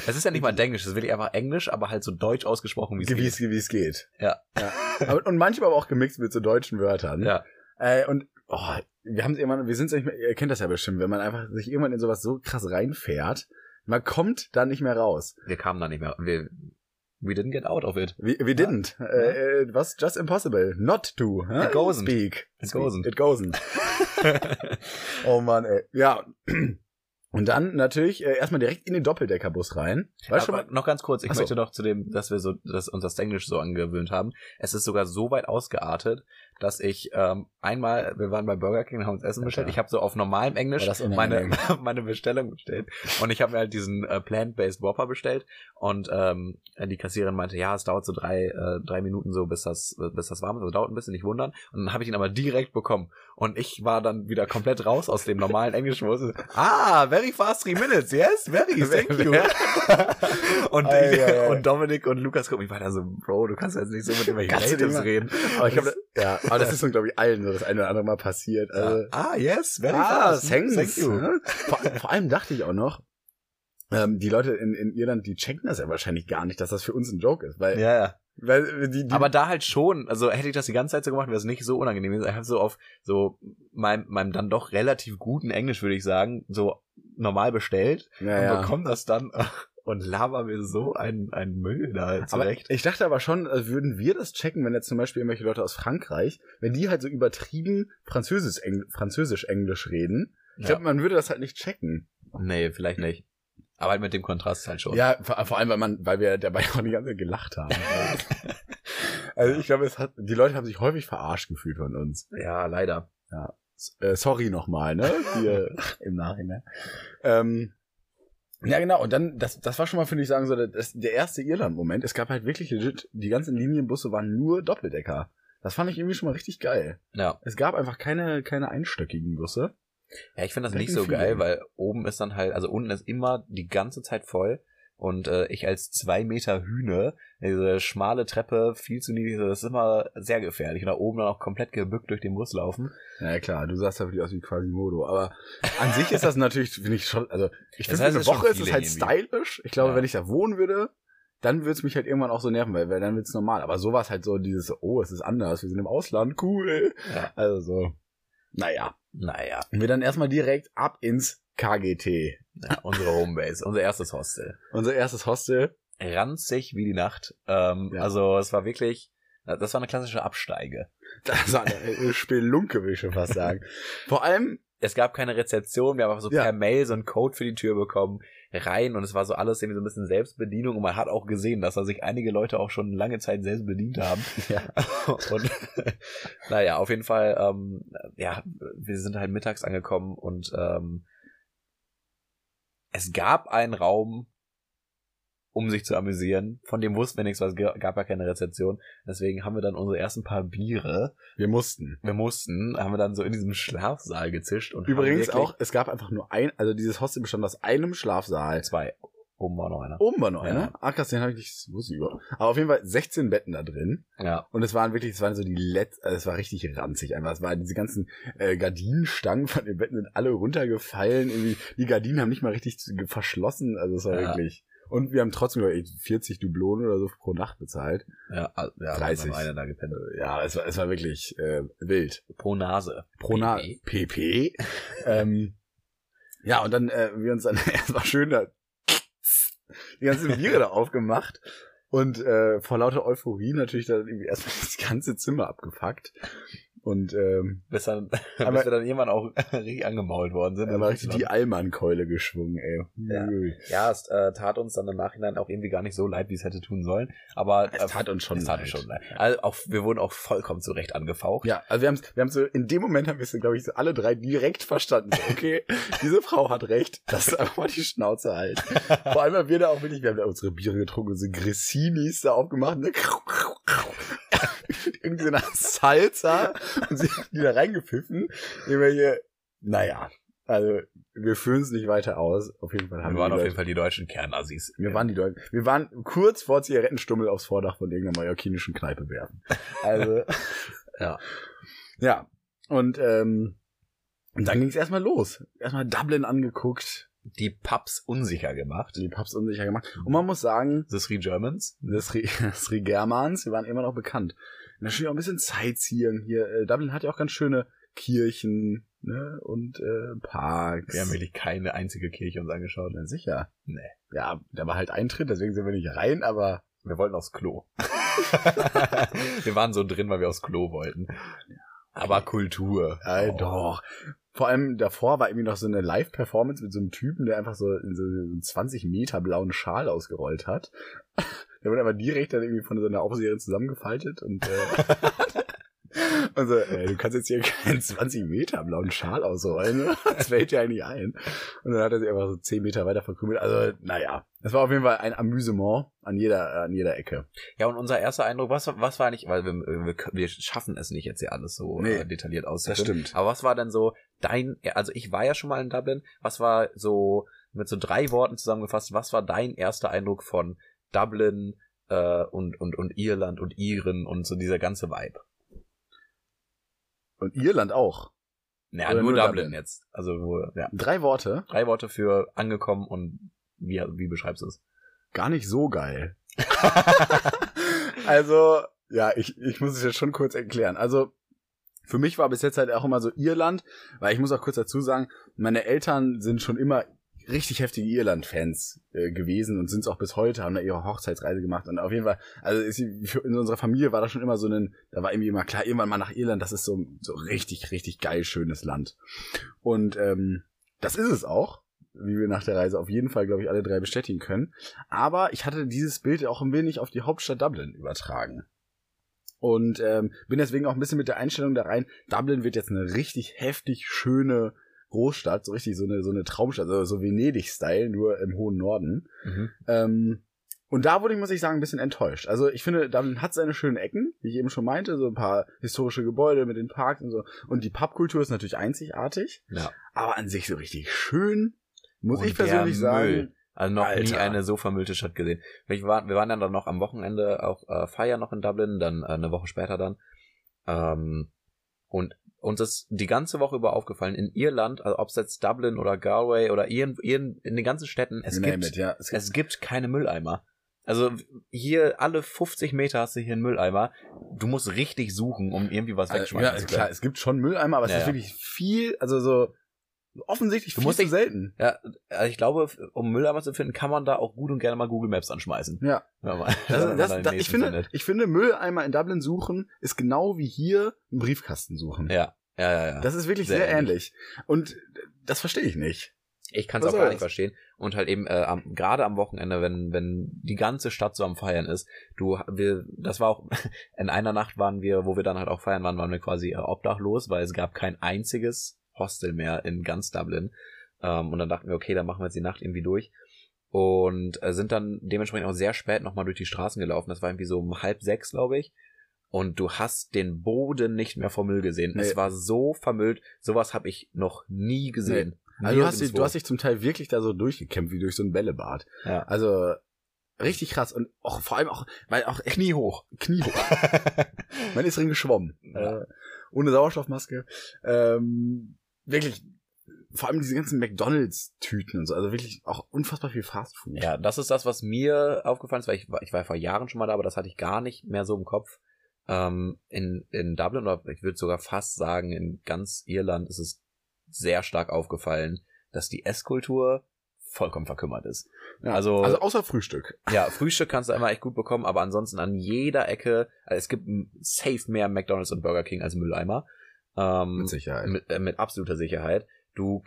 Es ist ja nicht mal Englisch, es ist wirklich einfach Englisch, aber halt so deutsch ausgesprochen, wie es geht.
es wie es geht.
Ja.
ja. Und manchmal aber auch gemixt mit so deutschen Wörtern.
Ja.
Äh, und oh, wir haben es irgendwann, wir sind nicht mehr, ihr kennt das ja bestimmt, wenn man einfach sich irgendwann in sowas so krass reinfährt, man kommt da nicht mehr raus.
Wir kamen da nicht mehr. Wir, we didn't get out of it.
We, we didn't. Äh, it was just impossible not to. Huh?
It goesn't.
Speak.
It goesn't.
It goesn't. Oh Mann, ey. Ja. Und dann natürlich äh, erstmal direkt in den Doppeldeckerbus rein. Weißt du
Aber
schon mal?
noch ganz kurz, ich
Ach so.
möchte noch zu dem, dass wir so, dass uns das Englisch so angewöhnt haben. Es ist sogar so weit ausgeartet, dass ich ähm, einmal, wir waren bei Burger King haben uns Essen
Ja,
bestellt.
klar.
Ich habe so auf normalem Englisch
War
meine, meine Bestellung bestellt. Und ich habe mir halt diesen äh, Plant-Based Whopper bestellt. Und ähm, die Kassiererin meinte, ja, es dauert so drei, äh, drei Minuten so, bis das, bis das warm ist. Also dauert ein bisschen, nicht wundern. Und dann habe ich ihn aber direkt bekommen. Und ich war dann wieder komplett raus aus dem normalen Englisch. wo es Ah, very fast three minutes, yes, very, thank you. und, ich, und Dominik und Lukas gucken mich weiter so, Bro, du kannst jetzt nicht so mit irgendwelchen Natives reden.
Aber ich glaube, ja, aber das ist uns, glaube ich, allen so das eine oder andere Mal passiert. Also,
ah, yes, very
ah,
fast.
thanks.
Thank you.
ne? Vor, vor allem dachte ich auch noch, ähm, die Leute in, in Irland, die checken das ja wahrscheinlich gar nicht, dass das für uns ein Joke ist, weil,
Ja, ja.
weil die, die
Aber da halt schon, also hätte ich das die ganze Zeit so gemacht, wäre es nicht so unangenehm. gewesen. Ich habe so auf so meinem, meinem dann doch relativ guten Englisch, würde ich sagen, so normal bestellt
ja,
und
ja.
bekomme das dann und laber mir so ein, ein Müll da
Aber
zurecht.
ich dachte aber schon, äh, würden wir das checken, wenn jetzt zum Beispiel irgendwelche Leute aus Frankreich, wenn die halt so übertrieben Französisch, Engl Französisch Englisch reden, ich
Ja.
glaube, man würde das halt nicht checken.
Nee, vielleicht nicht. Aber halt mit dem Kontrast halt schon.
Ja, vor, vor allem, weil man, weil wir dabei auch die ganze Zeit gelacht haben. also ich glaube, es hat, die Leute haben sich häufig verarscht gefühlt von uns.
ja leider.
Äh, sorry nochmal, ne? Hier im Nachhinein. Ähm, ja, genau. Und dann, das, das war schon mal, finde ich, sagen so, das, der erste Irland-Moment. Es gab halt wirklich legit, die ganzen Linienbusse waren nur Doppeldecker. Das fand ich irgendwie schon mal richtig geil.
Ja.
Es gab einfach keine, keine einstöckigen Busse.
Ja, ich finde das
Direkt
nicht so geil,
Feeling.
weil oben ist dann halt, also unten ist immer die ganze Zeit voll. Und äh, ich als zwei Meter Hühne, diese schmale Treppe, viel zu niedrig, das ist immer sehr gefährlich. Und da oben dann auch komplett gebückt durch den Bus laufen.
Ja, klar, du sahst da wirklich aus wie Quasimodo. Aber an sich ist das natürlich, finde ich schon, also ich finde, eine
ist
Woche ist es halt stylisch. Ich glaube,
Ja.
wenn ich da wohnen würde, dann würde es mich halt irgendwann auch so nerven, weil, weil dann wird es normal. Aber so war es halt so dieses, oh, es ist anders, wir sind im Ausland, cool.
Ja.
Also so. Naja.
Naja,
Und wir dann erstmal direkt ab ins KGT.
ja, unsere Homebase, unser erstes Hostel.
Unser erstes Hostel.
Ranzig wie die Nacht. Ähm,
Ja.
Also es war wirklich, das war eine klassische Absteige.
Das war eine Spelunke, will ich schon fast sagen. Vor allem,
Es gab keine Rezeption, wir haben einfach so
Ja.
per Mail so einen Code für die Tür bekommen, rein und es war so alles irgendwie so ein bisschen Selbstbedienung und man hat auch gesehen, dass da sich einige Leute auch schon lange Zeit selbst bedient haben.
ja,
Und naja, auf jeden Fall, ähm, ja, wir sind halt mittags angekommen und ähm, es gab einen Raum, um sich zu amüsieren. Von dem wussten wir nichts, weil es gab ja keine Rezeption. Deswegen haben wir dann unsere ersten paar Biere,
wir mussten.
wir mussten, haben wir dann so in diesem Schlafsaal gezischt und
Übrigens auch, es gab einfach nur ein, also dieses Hostel bestand aus einem Schlafsaal.
zwei. Oben war noch einer.
Oben war noch
Ja.
einer. Ah, krass, den habe ich nicht, wusste ich über. Aber auf jeden Fall 16 Betten da drin.
Ja.
Und es waren wirklich, es waren so die letzten, also es war richtig ranzig einfach. Es waren diese ganzen äh, Gardinenstangen von den Betten sind alle runtergefallen. Irgendwie, die Gardinen haben nicht mal richtig verschlossen. Also es war
Ja.
wirklich. Und wir haben trotzdem ich, 40 Dublonen oder so pro Nacht bezahlt.
Ja, also, ja
30.
Einer da gepennt.
Ja, es war, es war wirklich äh, wild.
Pro Nase.
Pro Na
PP.
PP. ähm, ja, und dann äh, wir uns dann erstmal schön da die ganzen Biere da aufgemacht und äh, vor lauter Euphorie natürlich dann irgendwie erstmal das ganze Zimmer abgefuckt. Und ähm,
Bis, dann,
Aber-
bis wir dann irgendwann auch richtig angemault worden sind.
da war richtig die Allmann-Keule geschwungen, ey.
Ja. Ja, es äh, tat uns dann im Nachhinein auch irgendwie gar nicht so leid, wie es hätte tun sollen. Aber
Es tat uns schon
es tat
leid.
uns schon leid. Also auch, wir wurden auch vollkommen zurecht angefaucht.
Ja, also wir haben wir haben so in dem Moment haben wir es, glaube ich, so alle drei direkt verstanden. So, okay, diese Frau hat recht, das ist einfach mal die Schnauze halt. Vor allem haben wir da auch wirklich, wir haben da unsere Biere getrunken, unsere Gressinis da aufgemacht, ne? irgendwie so eine Salsa und sie haben die da reingepfiffen. Irgendwelche, naja, also wir führen es nicht weiter aus. Auf jeden Fall haben
wir waren auf
Leute-
jeden Fall die deutschen Kernassis.
wir waren die Leute, wir waren kurz vor Zigarettenstummel aufs Vordach von irgendeiner mallorquinischen Kneipe werfen. Also,
Ja.
Ja. Und, ähm, und dann ging es erstmal los. Erstmal Dublin angeguckt,
die Pubs unsicher gemacht.
die Pubs unsicher gemacht. Und man muss sagen,
The Three Germans.
das Sri, Sri Germans, wir waren immer noch bekannt. Und natürlich auch ein bisschen Sightseeing hier. Äh, Dublin hat ja auch ganz schöne Kirchen, ne, und äh, Parks.
Wir haben wirklich keine einzige Kirche uns angeschaut.
Na, sicher.
Nee.
Ja, da war halt Eintritt, deswegen sind wir nicht rein, aber
Wir wollten aufs Klo. wir waren so drin, weil wir aufs Klo wollten. Aber Kultur.
äh,
Oh.
doch. Vor allem davor war irgendwie noch so eine Live-Performance mit so einem Typen, der einfach so so einen 20 Meter blauen Schal ausgerollt hat. Der wurde aber direkt dann irgendwie von so einer Aufseherin zusammengefaltet und äh, Also, ey, du kannst jetzt hier keinen 20 Meter blauen Schal ausrollen, ne? Das fällt dir eigentlich ein. Und dann hat er sich einfach so 10 Meter weiter verkrümelt. Also, naja. Es war auf jeden Fall ein Amüsement an jeder, an jeder Ecke.
Ja, und unser erster Eindruck, was, was war nicht, weil wir, wir, wir schaffen es nicht jetzt hier alles so
Nee,
äh, detailliert
Das
auszuführen.
stimmt.
Aber was war denn so dein, also ich war ja schon mal in Dublin, was war so, mit so drei Worten zusammengefasst, was war dein erster Eindruck von Dublin äh, und, und, und Irland und Iren und so dieser ganze Vibe?
Und Irland auch.
Ja,
Oder
nur,
nur
Dublin,
Dublin?
jetzt. Also, wo, ja.
Drei Worte.
Drei Worte für angekommen und wie, wie beschreibst du es?
Gar nicht so geil. also, ja, ich, ich muss es jetzt schon kurz erklären. Also, für mich war bis jetzt halt auch immer so Irland, weil ich muss auch kurz dazu sagen, meine Eltern sind schon immer richtig heftige Irland-Fans äh, gewesen und sind es auch bis heute, haben da ihre Hochzeitsreise gemacht und auf jeden Fall, also ist, in unserer Familie war das schon immer so ein, da war irgendwie immer klar, irgendwann mal nach Irland, das ist so, so richtig, richtig geil, schönes Land. Und ähm, das ist es auch, wie wir nach der Reise auf jeden Fall, glaube ich, alle drei bestätigen können. Aber ich hatte dieses Bild auch ein wenig auf die Hauptstadt Dublin übertragen. Und ähm, bin deswegen auch ein bisschen mit der Einstellung da rein, Dublin wird jetzt eine richtig heftig schöne Großstadt, so richtig so eine, so eine Traumstadt, also so Venedig-Style, nur im hohen Norden. Ähm, und da wurde ich, muss ich sagen, ein bisschen enttäuscht. Also ich finde, Dublin hat seine schönen Ecken, wie ich eben schon meinte, so ein paar historische Gebäude mit den Parks und so. Und die Pubkultur ist natürlich einzigartig,
Ja.
aber an sich so richtig schön, muss
Und
ich persönlich sagen.
Also noch nie
Alter.
eine so vermüllte Stadt gesehen. Wir waren, wir waren dann noch am Wochenende auch äh, feiern noch in Dublin, dann äh, eine Woche später dann. Ähm, und uns ist die ganze Woche über aufgefallen, in Irland, also ob es jetzt Dublin oder Galway oder irgend, irgend, in den ganzen Städten, es gibt,
it, ja. Es gibt,
es gibt keine Mülleimer. Also hier alle 50 Meter hast du hier einen Mülleimer. Du musst richtig suchen, um irgendwie was
also,
wegschmeißen
ja,
zu können.
klar, es gibt schon Mülleimer, aber es
Ja,
ist wirklich viel, also so offensichtlich
Du
viel
musst
zu selten.
Ja, also ich glaube, um Mülleimer zu finden, kann man da auch gut und gerne mal Google Maps anschmeißen.
Ja. Das, das, das, ich, finde,
findet.
ich finde, Mülleimer in Dublin suchen ist genau wie hier einen Briefkasten suchen.
Ja, ja, ja. ja.
Das ist wirklich
Sehr
sehr, ähnlich. Und das verstehe ich nicht.
Ich kann es auch gar nicht verstehen. Und halt eben äh, am, gerade am Wochenende, wenn wenn die ganze Stadt so am Feiern ist, du wir das war auch in einer Nacht waren wir, wo wir dann halt auch feiern waren, waren wir quasi äh, obdachlos, weil es gab kein einziges Hostel mehr in ganz Dublin. Ähm, und dann dachten wir, okay, dann machen wir jetzt die Nacht irgendwie durch. Und äh, sind dann dementsprechend auch sehr spät nochmal durch die Straßen gelaufen. Das war irgendwie so um halb sechs, glaube ich. Und du hast den Boden nicht mehr vom Müll gesehen.
Nee.
Es war so vermüllt. Sowas habe ich noch nie gesehen.
Also du hast, dich, du hast dich zum Teil wirklich da so durchgekämpft, wie durch so ein Bällebad.
Ja.
Also richtig krass. Und auch vor allem auch, weil auch
Knie hoch.
Knie hoch. Man ist drin geschwommen.
Ja.
Äh, ohne Sauerstoffmaske. Ähm, wirklich, vor allem diese ganzen McDonalds-Tüten und so. Also wirklich auch unfassbar viel Fastfood.
Ja, das ist das, was mir aufgefallen ist, weil ich, war- ich war vor Jahren schon mal da, aber das hatte ich gar nicht mehr so im Kopf. Ähm, in, in Dublin, oder ich würde sogar fast sagen, in ganz Irland ist es sehr stark aufgefallen, dass die Esskultur vollkommen verkümmert ist.
Ja,
Also-
also außer Frühstück.
Ja, Frühstück kannst du immer echt gut bekommen, aber ansonsten an jeder Ecke, also es gibt safe mehr McDonalds und Burger King als Mülleimer. Ähm,
Mit Sicherheit.
mit, äh, mit absoluter Sicherheit. Du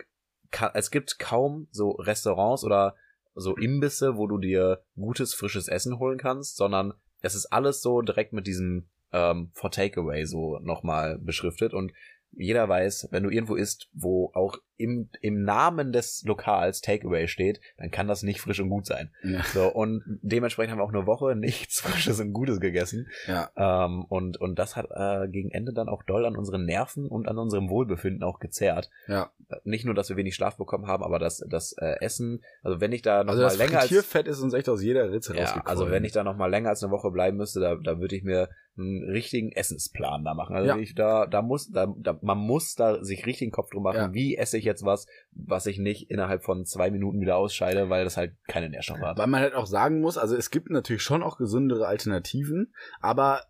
es gibt kaum so Restaurants oder so Imbisse, wo du dir gutes frisches Essen holen kannst, sondern es ist alles so direkt mit diesem ähm, for Takeaway so nochmal beschriftet und jeder weiß, wenn du irgendwo isst, wo auch im, im Namen des Lokals Takeaway steht, dann kann das nicht frisch und gut sein.
Ja.
So, und dementsprechend haben wir auch eine Woche nichts Frisches und Gutes gegessen.
ja.
Ähm, und, und das hat äh, gegen Ende dann auch doll an unseren Nerven und an unserem Wohlbefinden auch gezerrt.
Ja.
Nicht nur, dass wir wenig Schlaf bekommen haben, aber das, das äh, Essen, also wenn ich da noch
Also
mal länger als
Frittierfett ist uns echt aus jeder Ritze
ja,
rausgekommen.
also wenn ich da noch mal länger als eine Woche bleiben müsste, da, da würde ich mir einen richtigen Essensplan da machen. Also
Ja.
ich, da, da muss, da, da, man muss da sich richtig einen Kopf drum machen,
Ja.
wie esse ich jetzt was, was ich nicht innerhalb von zwei Minuten wieder ausscheide, weil das halt keine Nährstoffe hat.
Weil man halt auch sagen muss, also es gibt natürlich schon auch gesündere Alternativen, aber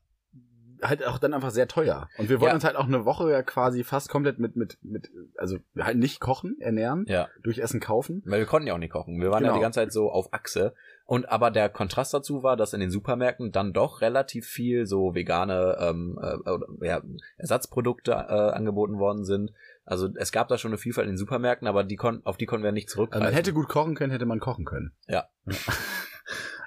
halt auch dann einfach sehr teuer. Und wir wollen
Ja.
uns halt auch eine Woche ja quasi fast komplett mit, mit, mit, also halt nicht kochen, ernähren,
Ja.
durch Essen kaufen.
Weil wir konnten ja auch nicht kochen. Wir waren ja
Genau.
die ganze Zeit so auf Achse. Und aber der Kontrast dazu war, dass in den Supermärkten dann doch relativ viel so vegane ähm, äh, ja, Ersatzprodukte äh, angeboten worden sind. Also es gab da schon eine Vielfalt in den Supermärkten, aber die kon auf die konnten wir nicht
Also
zurückgreifen.
man hätte gut kochen können, hätte man kochen können.
Ja.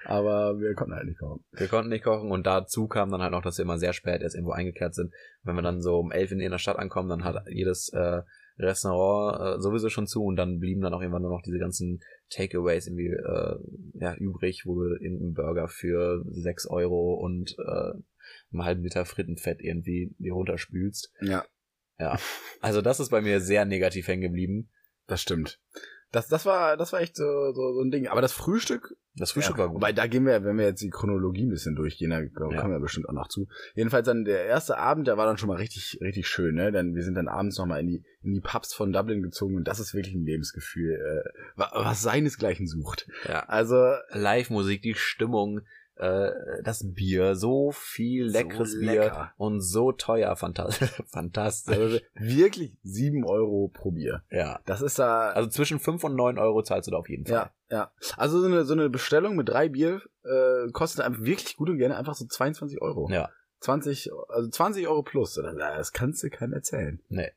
Aber wir konnten halt nicht kochen.
wir konnten nicht kochen und dazu kam dann halt noch, dass wir immer sehr spät erst irgendwo eingekehrt sind. Wenn wir dann so um elf in der Stadt ankommen, dann hat jedes äh, Restaurant äh, sowieso schon zu und dann blieben dann auch irgendwann nur noch diese ganzen Takeaways irgendwie äh, ja, übrig, wo du in einen Burger für sechs Euro und äh, einen halben Liter Frittenfett irgendwie dir runterspülst.
Ja,
Ja. Also das ist bei mir sehr negativ hängen geblieben.
das stimmt. Das, das war, das war echt so, so, so ein Ding. Aber das Frühstück,
Das Frühstück
ja,
war gut.
Wobei, da gehen wir, wenn wir jetzt die Chronologie ein bisschen durchgehen, da glaub,
Ja.
kommen wir bestimmt auch noch zu. Jedenfalls dann der erste Abend, der war dann schon mal richtig, richtig schön, ne? Denn wir sind dann abends nochmal in die, in die Pubs von Dublin gezogen und das ist wirklich ein Lebensgefühl, äh, wa- was seinesgleichen sucht.
Ja.
Also,
Live-Musik, die Stimmung, das Bier, so viel
So
leckeres Bier
lecker.
und so teuer, fantastisch. fantastisch.
also wirklich sieben Euro pro Bier.
ja.
Das ist da,
Also zwischen 5 und 9 Euro zahlst du da auf jeden Fall.
ja, ja. Also so eine, so eine Bestellung mit drei Bier äh, kostet einfach wirklich gut und gerne einfach so 22 Euro.
Ja.
20, also 20 Euro plus. Das kannst du keinem erzählen.
Nee.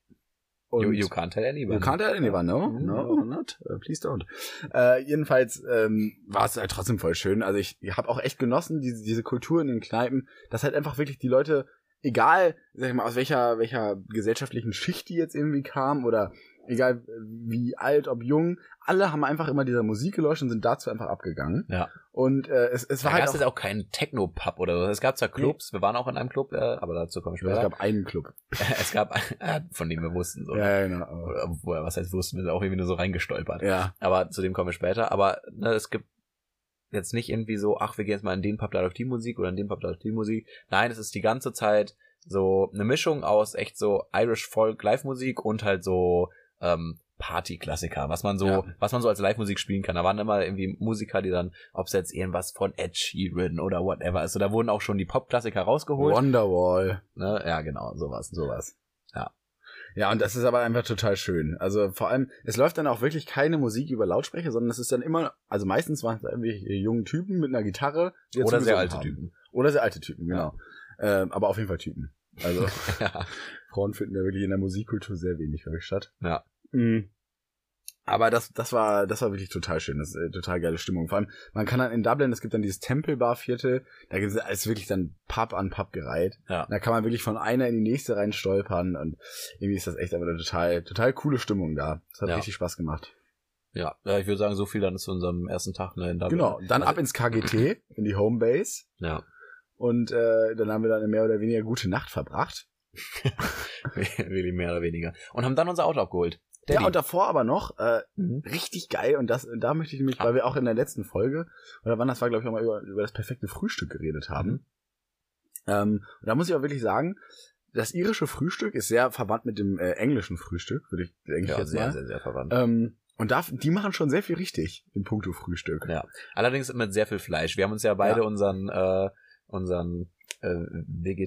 You, you can't tell anyone.
You can't tell anyone, no?
Mhm.
No, not. Uh, please don't. Äh, jedenfalls ähm, war es halt trotzdem voll schön. Also ich, ich habe auch echt genossen, diese, diese Kultur in den Kneipen, dass halt einfach wirklich die Leute, egal, sag ich mal, aus welcher, welcher gesellschaftlichen Schicht die jetzt irgendwie kamen oder egal wie alt, ob jung, alle haben einfach immer dieser Musik gelauscht und sind dazu einfach abgegangen.
Ja.
Und äh, es, es
Da
war
gab
halt
es jetzt auch keinen Techno-Pub oder so. Es gab zwar Clubs, wir waren auch in einem Club, äh, aber dazu komme ich
es
später.
gab einen Club.
es gab, äh, von dem wir wussten. So.
Ja, ja, genau.
Oder, woher- was heißt wussten, wir sind auch irgendwie nur so reingestolpert.
Ja,
Aber zu dem kommen wir später. Aber ne, es gibt jetzt nicht irgendwie so, ach, wir gehen jetzt mal in den Pub, da läuft die Musik oder in den Pub, da läuft die Musik. Nein, es ist die ganze Zeit so eine Mischung aus echt so Irish Folk Live-Musik und halt so ähm, Party-Klassiker, was man so,
Ja.
was man so als Live-Musik spielen kann. Da waren immer irgendwie Musiker, die dann, ob es jetzt irgendwas von Ed Sheeran oder whatever ist, so, da wurden auch schon die Pop-Klassiker rausgeholt.
Wonderwall.
Ne? Ja, genau, sowas.
sowas.
Ja.
Ja, und das ist aber einfach total schön. Also vor allem, es läuft dann auch wirklich keine Musik über Lautsprecher, sondern es ist dann immer, also meistens waren es irgendwie junge Typen mit einer Gitarre. die
Oder sehr alte
haben.
Typen.
Oder sehr alte Typen, genau. Ähm, aber auf jeden Fall Typen. Also
ja.
Frauen finden ja wirklich in der Musikkultur sehr wenig glaube ich, statt.
Ja.
Mhm. Aber das, das war, das war wirklich total schön. Das ist äh, total geile Stimmung. Vor allem, man kann dann in Dublin, es gibt dann dieses Tempelbar-Viertel, da gibt es wirklich dann Pub an Pub gereiht.
Ja.
Da kann man wirklich von einer in die nächste rein stolpern und irgendwie ist das echt aber eine total, total coole Stimmung da. Das hat
Ja.
richtig Spaß gemacht.
Ja, ja, ich würde sagen, so viel dann zu unserem ersten Tag ne, in Dublin.
Genau. Dann
Also-
ab ins KGT, in die Homebase.
Ja.
Und äh, dann haben wir dann eine mehr oder weniger gute Nacht verbracht.
Wirklich mehr oder weniger. Und haben dann unser Auto abgeholt. Daddy.
Ja, und davor aber noch, äh,
Mhm.
richtig geil und das da möchte ich nämlich,
Ah.
weil wir auch in der letzten Folge oder wann das war glaube ich auch mal über, über das perfekte Frühstück geredet haben.
Mhm.
Ähm, und da muss ich auch wirklich sagen, das irische Frühstück ist sehr verwandt mit dem äh, englischen Frühstück, würde ich denke ich
ja,
jetzt
sehr,
mal.
sehr, sehr verwandt.
Ähm, und da, die machen schon sehr viel richtig in puncto Frühstück.
Ja. Allerdings mit sehr viel Fleisch. Wir haben uns ja beide
Ja.
unseren, äh, unseren äh,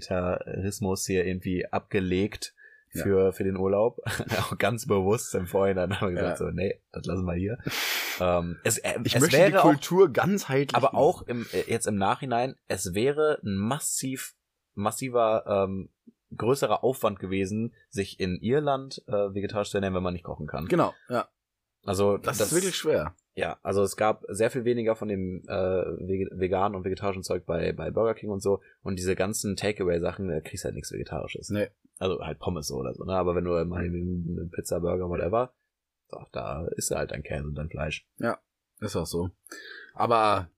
Vegetarismus hier irgendwie abgelegt
Ja.
für, für den Urlaub. auch ganz bewusst im Vorhinein haben wir gesagt,
Ja.
so, nee, das lassen wir hier. ähm, es äh,
Ich
es
möchte
wäre
die
auch
Kultur ganzheitlich.
aber
lesen.
auch im, äh, jetzt im Nachhinein, es wäre ein massiv, massiver, ähm, größerer Aufwand gewesen, sich in Irland äh, vegetarisch zu ernähren, wenn man nicht kochen kann.
Genau, ja.
Also
Das, ist wirklich schwer.
ja, also es gab sehr viel weniger von dem äh, veganen und vegetarischen Zeug bei, bei Burger King und so. Und diese ganzen Takeaway-Sachen, da kriegst du halt nichts Vegetarisches.
Nee.
Also halt Pommes so oder so, ne? Aber wenn du mal eine Pizza, Burger, whatever, doch, da isst du halt dein Käse und dein Fleisch.
Ist auch so. Aber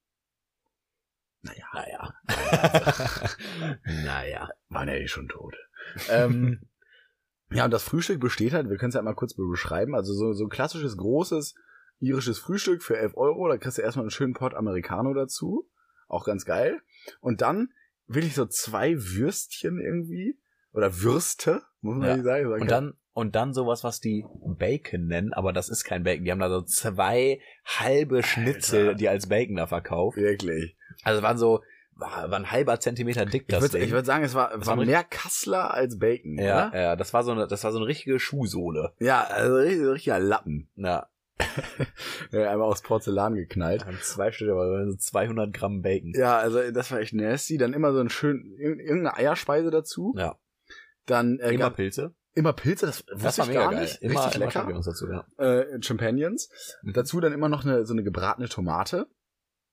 naja,
Naja. naja.
waren ja eh schon tot. ähm, ja, und das Frühstück besteht halt, wir können es ja mal kurz beschreiben, also so, so ein klassisches, großes irisches Frühstück für 11 Euro, da kriegst du erstmal einen schönen Pot Americano dazu, auch ganz geil. Und dann wirklich so zwei Würstchen irgendwie, oder Würste, muss man
Ja.
nicht sagen.
Und dann, und dann sowas, was die Bacon nennen, aber das ist kein Bacon. Die haben da so zwei halbe Schnitzel,
Alter.
die als Bacon da verkauft.
Wirklich.
Also waren so, war, war ein halber Zentimeter dick,
Ich
das
würde ich würd sagen, es war,
Das
war
war
mehr Kassler als Bacon,
ja,
oder?
ja, das war so eine, das war so eine richtige Schuhsohle.
Ja, also richtig, richtiger Lappen.
Ja,
einmal aus Porzellan geknallt.
haben zwei Stück, aber so 200 Gramm Bacon.
Ja, also das war echt nasty. Dann immer so ein schön, ir- irgendeine Eierspeise dazu.
Ja.
Dann äh,
Immer Pilze.
immer Pilze, das,
Das
wusste
war
ich gar
geil.
nicht.
Immer,
Richtig
immer
lecker.
Champignons dazu, ja.
Äh, Champagnes.
Mhm.
Dazu dann immer noch eine, so eine gebratene Tomate.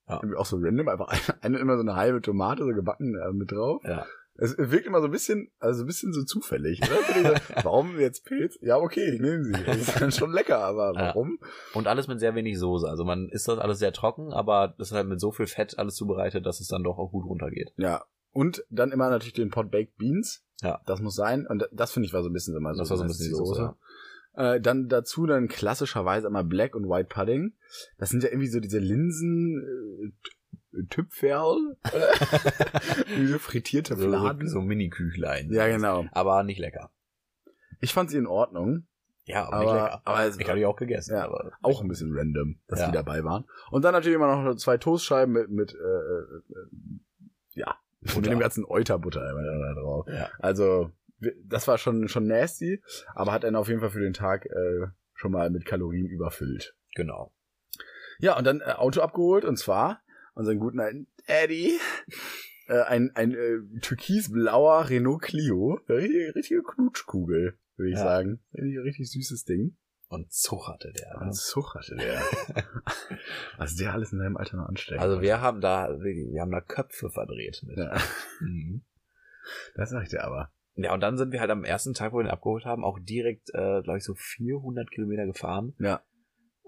Ja.
Auch so random, einfach eine, immer so eine halbe Tomate, so gebacken äh, mit drauf.
Ja.
Es wirkt immer so ein bisschen, also ein bisschen so zufällig, oder? So diese, warum jetzt Pilz? Ja, okay, ich nehme sie. Das ist dann schon lecker, aber
Ja.
warum?
Und alles mit sehr wenig Soße. Also man isst das alles sehr trocken, aber das ist halt mit so viel Fett alles zubereitet, dass es dann doch auch gut runtergeht.
Ja. Und dann immer natürlich den Pot Baked Beans.
Ja.
Das muss sein. Und das finde ich war so ein bisschen immer so.
Das war so ein bisschen die Soße.
Äh, dann dazu dann klassischerweise immer Black und White Pudding. Das sind ja irgendwie so diese Linsen, äh, Tüpferl, diese frittierte
So, so,
Fladen.
so Mini-Küchlein.
Ja, genau.
Aber nicht lecker.
Ich fand sie in Ordnung.
Ja, aber,
Aber-
nicht lecker.
aber es
ich habe die auch gegessen.
Ja,
aber
Auch ein bisschen random, dass
Ja.
die dabei waren. Und dann natürlich immer noch zwei Toastscheiben mit, mit äh, äh, ja, mit
Butter.
dem ganzen Euterbutter immer da drauf.
Ja.
Also, das war schon, schon nasty, aber hat einen auf jeden Fall für den Tag äh, schon mal mit Kalorien überfüllt.
Genau.
Ja, und dann äh, Auto abgeholt, und zwar unseren guten alten Eddie. Äh, ein ein äh, türkisblauer Renault Clio. Richtige, richtige Knutschkugel, würde ich
Ja.
sagen. Richtig, richtig süßes Ding.
Und Zug hatte der. ne?
Ein Zug hatte der. Was der alles in seinem Alter noch ansteckt.
Also wir haben da, wir haben da Köpfe verdreht mit.
Ja,
Mhm.
das sag ich dir aber.
Ja, und dann sind wir halt am ersten Tag, wo wir ihn abgeholt haben, auch direkt, äh, glaube ich, so 400 Kilometer gefahren.
Ja.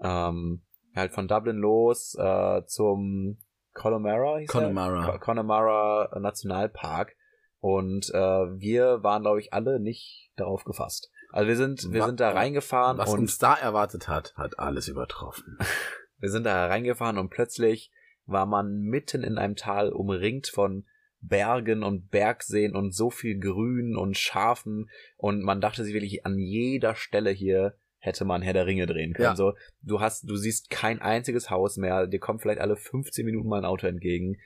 Ähm, halt von Dublin los äh, zum Connemara, hieß?
Connemara.
Co- Connemara Nationalpark. Und äh, wir waren, glaube ich, alle nicht darauf gefasst. Also wir sind, wir
Wa-
sind da reingefahren
Was
und
uns da erwartet hat, hat alles übertroffen.
wir sind da reingefahren und plötzlich war man mitten in einem Tal umringt von Bergen und Bergseen und so viel Grün und Schafen und man dachte sich wirklich an jeder Stelle hier hätte man Herr der Ringe drehen können.
Ja.
So, du hast, du siehst kein einziges Haus mehr, dir kommt vielleicht alle 15 Minuten mal ein Auto entgegen.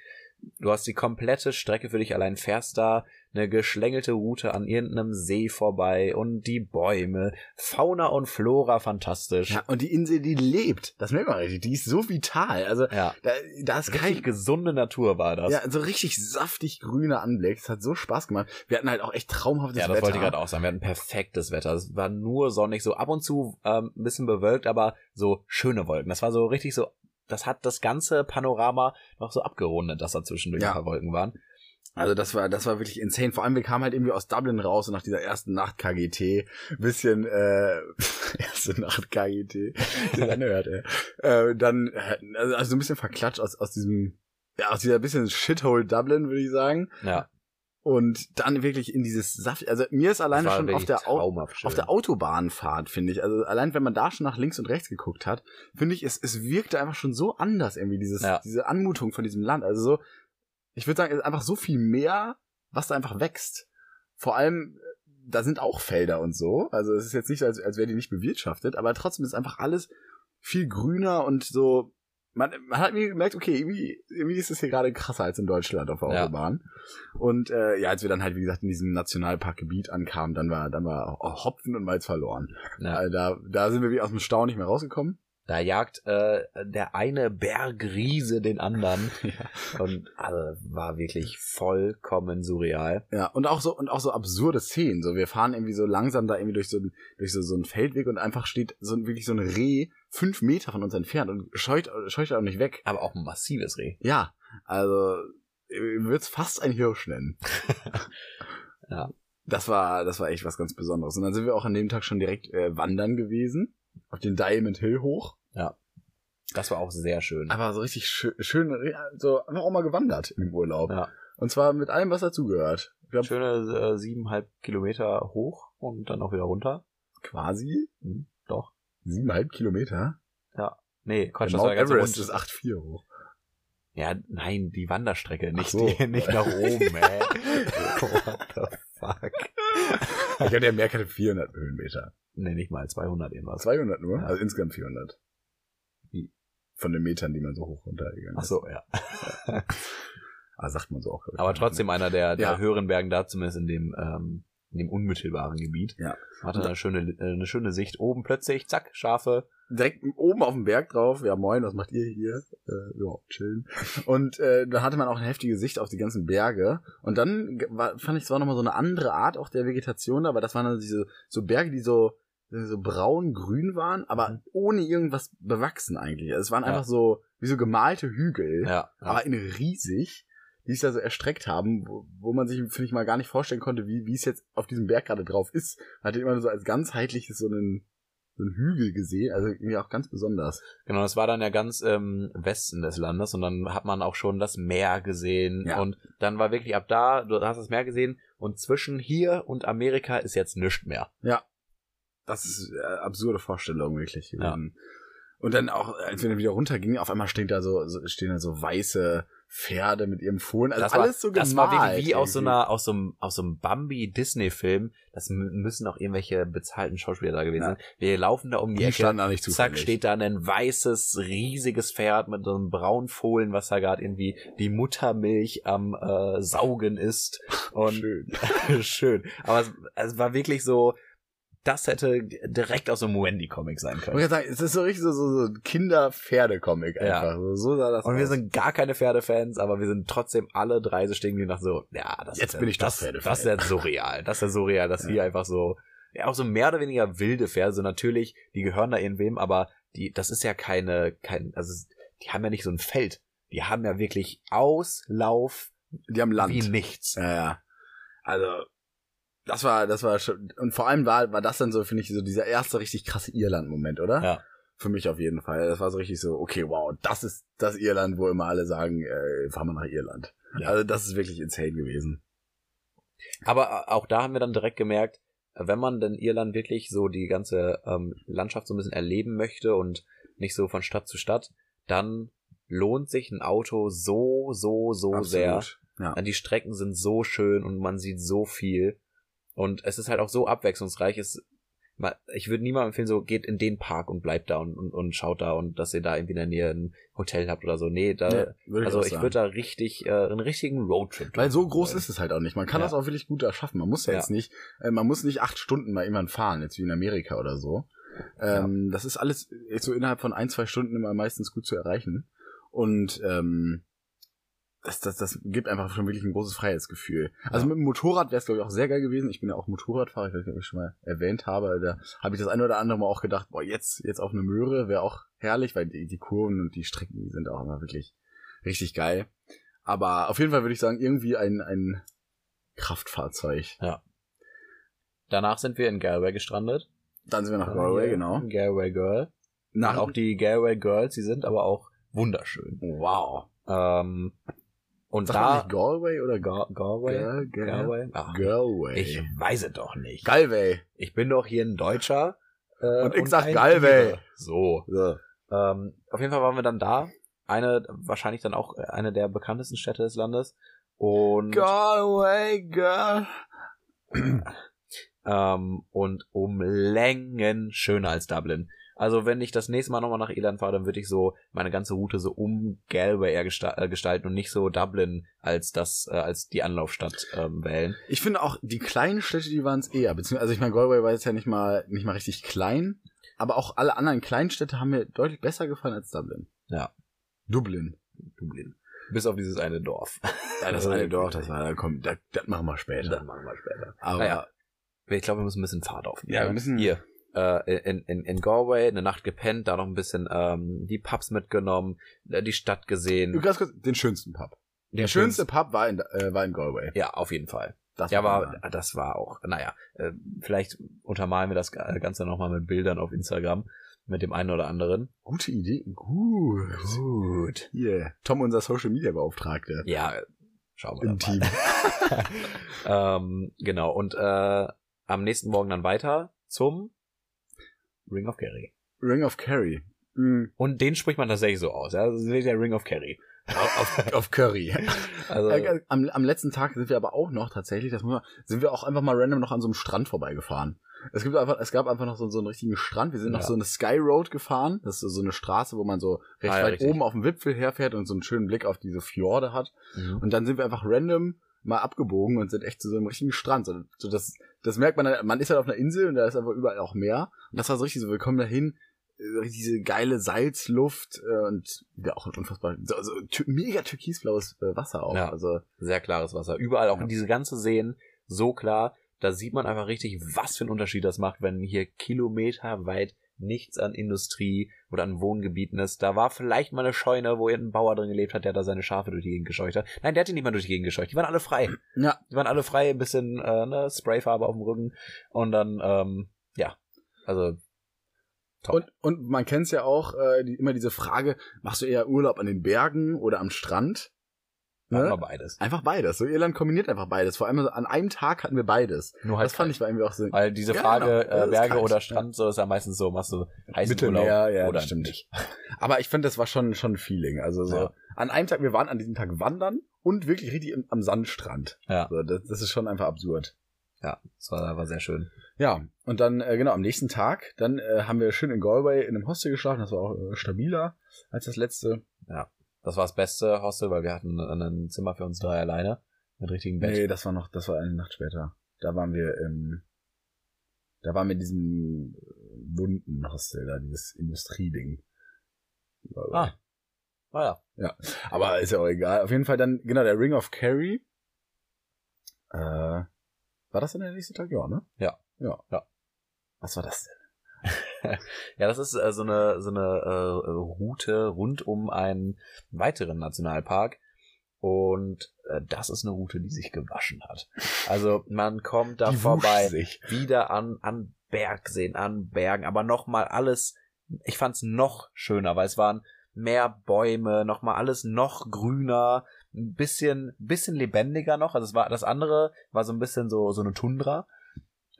Du hast die komplette Strecke für dich allein, fährst da eine geschlängelte Route an irgendeinem See vorbei und die Bäume, Fauna und Flora fantastisch.
Ja, und die Insel, die lebt. Das merkt man richtig. Die ist so vital. Also,
ja.
da, da ist
Richtig
kein,
gesunde Natur war das.
ja, so richtig saftig grüner Anblick. Es hat so Spaß gemacht. Wir hatten halt auch echt traumhaftes
Ja, das
Wetter.
wollte ich gerade auch sagen. Wir hatten perfektes Wetter. Es war nur sonnig, so ab und zu ähm, ein bisschen bewölkt, aber so schöne Wolken. Das war so richtig so, das hat das ganze Panorama noch so abgerundet, dass da zwischendurch
Ja.
ein paar Wolken waren.
Also das war, das war wirklich insane. Vor allem, wir kamen halt irgendwie aus Dublin raus und nach dieser ersten Nacht KGT, bisschen, äh, erste Nacht KGT, das anhört, ey. Äh, dann, also, also so ein bisschen verklatscht aus, aus diesem, ja, aus dieser bisschen Shithole Dublin, würde ich sagen.
Ja,
Und dann wirklich in dieses Saft, also mir ist alleine schon auf der, auf der Autobahnfahrt, finde ich. Also allein wenn man da schon nach links und rechts geguckt hat, finde ich, es, es wirkte einfach schon so anders irgendwie, dieses,
Ja.
diese Anmutung von diesem Land. Also so, ich würde sagen, es ist einfach so viel mehr, was da einfach wächst. Vor allem, äh, da sind auch Felder und so. Also es ist jetzt nicht, als, als wäre die nicht bewirtschaftet, aber trotzdem ist einfach alles viel grüner und so. Man, man hat mir gemerkt, okay, irgendwie, irgendwie ist es hier gerade krasser als in Deutschland auf der
Ja.
Autobahn. Und äh, ja, als wir dann halt, wie gesagt, in diesem Nationalparkgebiet ankamen, dann war, dann war Hopfen und Malz verloren.
ja.
Also da, da sind wir wie aus dem Stau nicht mehr rausgekommen.
Da jagt äh, der eine Bergriese den anderen. Und also, war wirklich vollkommen surreal.
Ja, und auch so, und auch so absurde Szenen. So, wir fahren irgendwie so langsam da irgendwie durch so, durch so, so einen Feldweg und einfach steht so wirklich so ein Reh fünf Meter von uns entfernt und scheut, scheut auch nicht weg.
Aber auch ein massives Reh.
Ja, also, ich würde es fast ein Hirsch nennen.
Ja.
Das war, das war echt was ganz Besonderes. Und dann sind wir auch an dem Tag schon direkt äh, wandern gewesen. Auf den Diamond Hill hoch.
Das war auch sehr schön.
Aber so richtig schön, schön ja, so einfach auch mal gewandert im Urlaub.
Ja.
Und zwar mit allem, was dazugehört.
Schöne äh, siebeneinhalb Kilometer hoch und dann auch wieder runter.
quasi
Hm, doch.
Siebeneinhalb Kilometer.
Nee, Quatsch,
Der
das war
Mount Everest ist 8,4 hoch.
Ja, nein, die Wanderstrecke, nicht,
so.
die, nicht nach oben, ey. What the fuck?
Ich hatte ja mehr keine 400 Höhenmeter.
Nee, nicht mal 200 irgendwas.
200 nur?
Ja.
Also insgesamt 400.
Wie?
Von den Metern, die man so hoch runtergegangen
Ach
ist.
so, ja.
Ah, sagt man so auch.
Aber trotzdem einer der, der
Ja.
höheren Bergen da, zumindest in dem, ähm, in dem unmittelbaren Gebiet.
Ja.
Hatte eine schöne, äh, eine schöne Sicht. Oben plötzlich, zack, Schafe.
direkt oben auf dem Berg drauf. Ja, moin, was macht ihr hier? Äh, ja, chillen. Und äh, da hatte man auch eine heftige Sicht auf die ganzen Berge. Und dann war, fand ich, es war nochmal so eine andere Art auch der Vegetation da, aber das waren dann diese so Berge, die so so braun-grün waren, aber
Mhm.
ohne irgendwas bewachsen eigentlich. Also es waren
Ja.
einfach so wie so gemalte Hügel,
Ja. ja.
aber in riesig, die sich da so erstreckt haben, wo, wo man sich, finde ich, mal gar nicht vorstellen konnte, wie, wie es jetzt auf diesem Berg gerade drauf ist. Man hat den immer so als ganzheitliches so einen, so einen Hügel gesehen, also irgendwie auch ganz besonders.
Genau, das war dann ja ganz im Westen des Landes und dann hat man auch schon das Meer gesehen
Ja.
und dann war wirklich ab da, du hast das Meer gesehen und zwischen hier und Amerika ist jetzt nichts mehr.
Das ist äh, absurde Vorstellung wirklich gewesen. Und dann auch, als wir dann wieder runtergingen, auf einmal stehen da so, so stehen da so weiße Pferde mit ihrem Fohlen. Also
das
alles
war,
so gemalt.
Das war wirklich wie aus so einer, aus so einem, aus so einem Bambi-Disney-Film. Das mü- müssen auch irgendwelche bezahlten Schauspieler da gewesen
Ja.
sein. Wir laufen da um die,
Die
Ecke.
standen da nicht
Zack,
zufällig.
steht da ein weißes, riesiges Pferd mit so einem braunen Fohlen, was da gerade irgendwie die Muttermilch am äh, Saugen ist. Und
Schön.
schön. Aber es, es war wirklich so, das hätte direkt aus einem Wendy-Comic sein
Ich
können.
wollte sagen, es ist so richtig so, so, so ein Kinder-Pferde-Comic
Ja.
einfach. So, so sah das
Und wir
aus.
sind gar keine Pferdefans, aber wir sind trotzdem alle drei so stehen geblieben nach so, ja, das
Jetzt
ist
bin
ja,
ich
das,
Pferdefan.
das ist ja surreal. Das ist ja surreal, dass
Ja.
hier einfach so, ja, auch so mehr oder weniger wilde Pferde, so natürlich, die gehören da irgendwem, aber die, das ist ja keine, kein, also, die haben ja nicht so ein Feld. Die haben ja wirklich Auslauf
Die haben Land.
wie nichts.
Ja, ja. Also, das war, das war schon, und vor allem war, war das dann so, finde ich, so dieser erste richtig krasse Irland-Moment, oder?
Ja.
Für mich auf jeden Fall. Das war so richtig so, okay, wow, das ist das Irland, wo immer alle sagen, äh, fahren wir nach Irland.
Ja.
Also, das ist wirklich insane gewesen.
Aber auch da haben wir dann direkt gemerkt, wenn man denn Irland wirklich so die ganze ähm, Landschaft so ein bisschen erleben möchte und nicht so von Stadt zu Stadt, dann lohnt sich ein Auto so, so, so sehr.
Ja.
Die Strecken sind so schön und man sieht so viel. Und es ist halt auch so abwechslungsreich. Es, ich würde niemandem empfehlen, so geht in den Park und bleibt da und, und, und schaut da und dass ihr da irgendwie in der Nähe ein Hotel habt oder so. Nee, da,
Ja, würd
also ich würde da richtig, äh, einen richtigen Roadtrip
Weil so groß
wollen.
ist es halt auch nicht. Man kann
Ja.
das auch wirklich gut erschaffen. Man muss ja,
Ja.
jetzt nicht, äh, man muss nicht acht Stunden mal irgendwann fahren, jetzt wie in Amerika oder so. Ähm, Das ist alles so innerhalb von ein, zwei Stunden immer meistens gut zu erreichen. Und ähm, das, das, das gibt einfach schon wirklich ein großes Freiheitsgefühl. Also
Ja.
mit dem Motorrad wäre es, glaube ich, auch sehr geil gewesen. Ich bin ja auch Motorradfahrer, ich ob ich schon mal erwähnt habe. Da habe ich das eine oder andere Mal auch gedacht, boah, jetzt, jetzt auf eine Möhre wäre auch herrlich, weil die, die Kurven und die Strecken, die sind auch immer wirklich richtig geil. Aber auf jeden Fall würde ich sagen, irgendwie ein, ein Kraftfahrzeug.
Danach sind wir in Galway gestrandet.
Dann sind wir nach Galway, genau.
Galway Girl.
Nach
Und auch die Galway Girls, die sind aber auch wunderschön.
Wow.
Ähm, und
man
da
nicht Galway oder
Ga Galway?
Gal- Gal-
Galway? Ach,
Galway?
ich weiß es doch nicht.
Galway.
Ich bin doch hier ein Deutscher. Äh,
Und ich sag
ein
Galway.
Ire. So.
So.
Ähm, auf jeden Fall waren wir dann da. Eine, wahrscheinlich dann auch eine der bekanntesten Städte des Landes. Und,
Galway, Girl.
ähm, und um Längen schöner als Dublin. Also wenn ich das nächste Mal nochmal nach Irland fahre, dann würde ich so meine ganze Route so um Galway eher äh, gestalten und nicht so Dublin als das, äh, als die Anlaufstadt ähm, wählen.
Ich finde auch, die kleinen Städte, die waren es eher. Beziehungsweise, also ich meine, Galway war jetzt ja nicht mal, nicht mal richtig klein. Aber auch alle anderen kleinen Städte haben mir deutlich besser gefallen als Dublin.
Ja.
Dublin.
Dublin. Bis auf dieses eine Dorf.
Ja, das eine Dorf, das war, da kommt, das, das machen wir später.
Das machen wir später.
Aber
Naja. Ich glaube, wir müssen ein bisschen Fahrt aufnehmen.
Ja, wir müssen-
Hier. Äh, in, in, in Galway eine Nacht gepennt, da noch ein bisschen ähm, die Pubs mitgenommen, äh, die Stadt gesehen.
ganz kurz, den schönsten Pub. Der
Den
schönste Pub war in, äh, war in Galway.
Ja, auf jeden Fall.
Das
Ja,
man
aber das war auch, naja, äh, vielleicht untermalen wir das Ganze nochmal mit Bildern auf Instagram, mit dem einen oder anderen.
Gute Idee. Gut.
Gut.
Hier. Tom, unser Social Media Beauftragte.
Ja, schauen wir
Im
mal. ähm, genau, und äh, am nächsten Morgen dann weiter zum Ring of Kerry.
Ring of Kerry. Mhm.
Und den spricht man tatsächlich so aus, ja. Das ist der Ring of Kerry.
auf, auf Curry.
Also,
Äh, am, am letzten Tag sind wir aber auch noch tatsächlich, das muss man, sind wir auch einfach mal random noch an so einem Strand vorbeigefahren. Es gibt einfach, es gab einfach noch so, so einen richtigen Strand. Wir sind noch
Ja.
so eine Sky Road gefahren. Das ist so eine Straße, wo man so recht
Ah, ja,
weit
richtig.
oben auf dem Wipfel herfährt und so einen schönen Blick auf diese Fjorde hat.
Mhm.
Und dann sind wir einfach random mal abgebogen und sind echt zu so einem richtigen Strand. So, so das, das merkt man, man ist halt auf einer Insel und da ist einfach überall auch Meer. Und das war so richtig so, wir kommen dahin, äh, diese geile Salzluft äh, und ja auch ein unfassbar, so, so tü- mega türkisblaues äh, Wasser auch.
Ja.
Also
Sehr klares Wasser. Überall, auch
Ja.
diese ganze Seen, so klar. Da sieht man einfach richtig, was für einen Unterschied das macht, wenn hier kilometerweit nichts an Industrie oder an Wohngebieten ist. Da war vielleicht mal eine Scheune, wo irgendein Bauer drin gelebt hat, der da seine Schafe durch die Gegend gescheucht hat. Nein, der hat die nicht mal durch die Gegend gescheucht. Die waren alle frei.
ja,
Die waren alle frei, ein bisschen äh, ne, Sprayfarbe auf dem Rücken. Und dann, ähm, ja, also top.
Und, und man kennt es ja auch, äh, die, immer diese Frage, machst du eher Urlaub an den Bergen oder am Strand? Ne?
wir beides.
Einfach beides. So Irland kombiniert einfach beides. Vor allem so an einem Tag hatten wir beides.
Nur halt
Das fand ich war irgendwie auch so.
Weil diese
Ja,
Frage,
genau.
Äh, Berge
kalt.
oder Strand, so ist ja meistens so, machst du heißen
Mittelmeer,
Urlaub
ja,
oder
stimmt.
nicht.
Aber ich finde, das war schon schon ein Feeling. Also so
Ja.
an einem Tag, wir waren an diesem Tag wandern und wirklich richtig am Sandstrand.
Ja.
So, das, das ist schon einfach absurd.
Ja, das war, war sehr schön.
Ja, und dann, äh, genau, am nächsten Tag, dann äh, haben wir schön in Galway in einem Hostel geschlafen. Das war auch äh, stabiler als das letzte.
Das war das beste Hostel, weil wir hatten ein Zimmer für uns drei alleine mit richtigem Bett.
Nee, das war noch, das war eine Nacht später. Da waren wir im, da waren wir in diesem bunten Hostel, da dieses Industrieding.
Ah. Ah ja.
Aber ist ja auch egal. Auf jeden Fall dann, genau, der Ring of Kerry. Äh, war das dann der nächste Tag? Ja, ne?
Ja.
Ja.
Ja.
Was war das denn?
Ja, das ist äh, so eine so eine äh, Route rund um einen weiteren Nationalpark und äh, das ist eine Route, die sich gewaschen hat. Also man kommt da
Die
vorbei wieder an an Bergseen, an Bergen, aber noch mal alles. Ich fand's noch schöner, weil es waren mehr Bäume, noch mal alles noch grüner, ein bisschen bisschen lebendiger noch. Also es war das andere war so ein bisschen so so eine Tundra.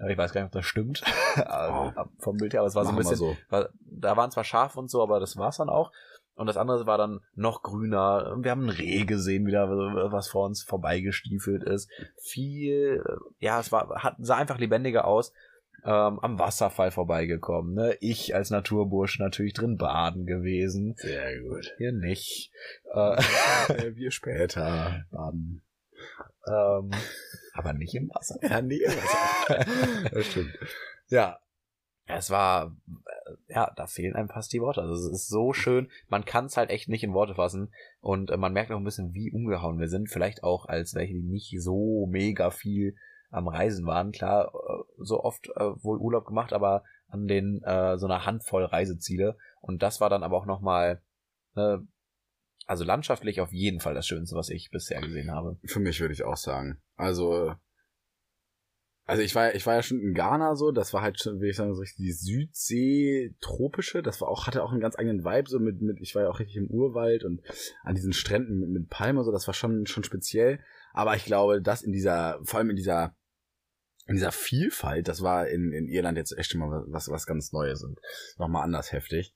Ich weiß gar nicht, ob das stimmt Also, vom Bild her, aber es war so ein bisschen
so.
weil da waren zwar Schafe und so, aber das war's dann auch. Und das andere war dann noch grüner. Wir haben ein Reh gesehen, wieder, was vor uns vorbeigestiefelt ist. Viel, ja, es war, hat, sah einfach lebendiger aus. Ähm, am Wasserfall vorbeigekommen. Ne? Ich als Naturbursch natürlich drin baden gewesen.
Sehr gut.
Hier nicht. Äh,
wir später baden.
Ähm, aber nicht im Wasser.
Ja, nee, das stimmt. Ja,
es war, äh, ja, da fehlen einem fast die Worte. Also es ist so schön, man kann es halt echt nicht in Worte fassen und äh, man merkt auch ein bisschen, wie umgehauen wir sind. Vielleicht auch als welche, die nicht so mega viel am Reisen waren. Klar, äh, so oft wohl Urlaub gemacht, aber an den äh, so einer Handvoll Reiseziele. Und das war dann aber auch nochmal, äh, also landschaftlich auf jeden Fall das Schönste, was ich bisher gesehen habe.
für mich würde ich auch sagen. Also, also ich war, ich war ja schon in Ghana so, das war halt schon, würde ich sagen, so richtig die Südsee-tropische, das war auch, hatte auch einen ganz eigenen Vibe, so mit, mit, ich war ja auch richtig im Urwald und an diesen Stränden mit, mit Palmen so, das war schon, schon speziell. Aber ich glaube, das in dieser, vor allem in dieser, in dieser Vielfalt, das war in, in Irland jetzt echt mal was, was ganz Neues und nochmal anders heftig.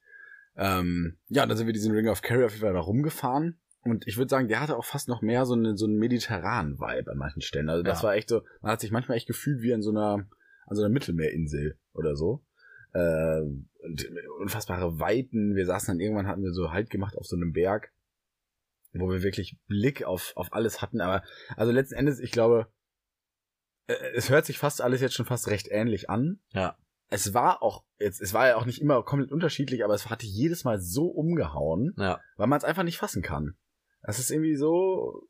Ähm, ja, dann sind wir diesen Ring of Kerry auf jeden Fall da rumgefahren. Und ich würde sagen, der hatte auch fast noch mehr so, eine, so einen mediterranen Vibe an manchen Stellen. Also das
Ja.
war echt so, man hat sich manchmal echt gefühlt wie an so einer, an so einer Mittelmeerinsel oder so. Äh, und unfassbare Weiten. Wir saßen dann irgendwann, hatten wir so Halt gemacht auf so einem Berg, wo wir wirklich Blick auf, auf alles hatten. Aber also letzten Endes, ich glaube, äh, es hört sich fast alles jetzt schon fast recht ähnlich an.
Ja.
Es war auch, jetzt, es war ja auch nicht immer komplett unterschiedlich, aber es hatte jedes Mal so umgehauen
Ja.
weil man es einfach nicht fassen kann. Das ist irgendwie so.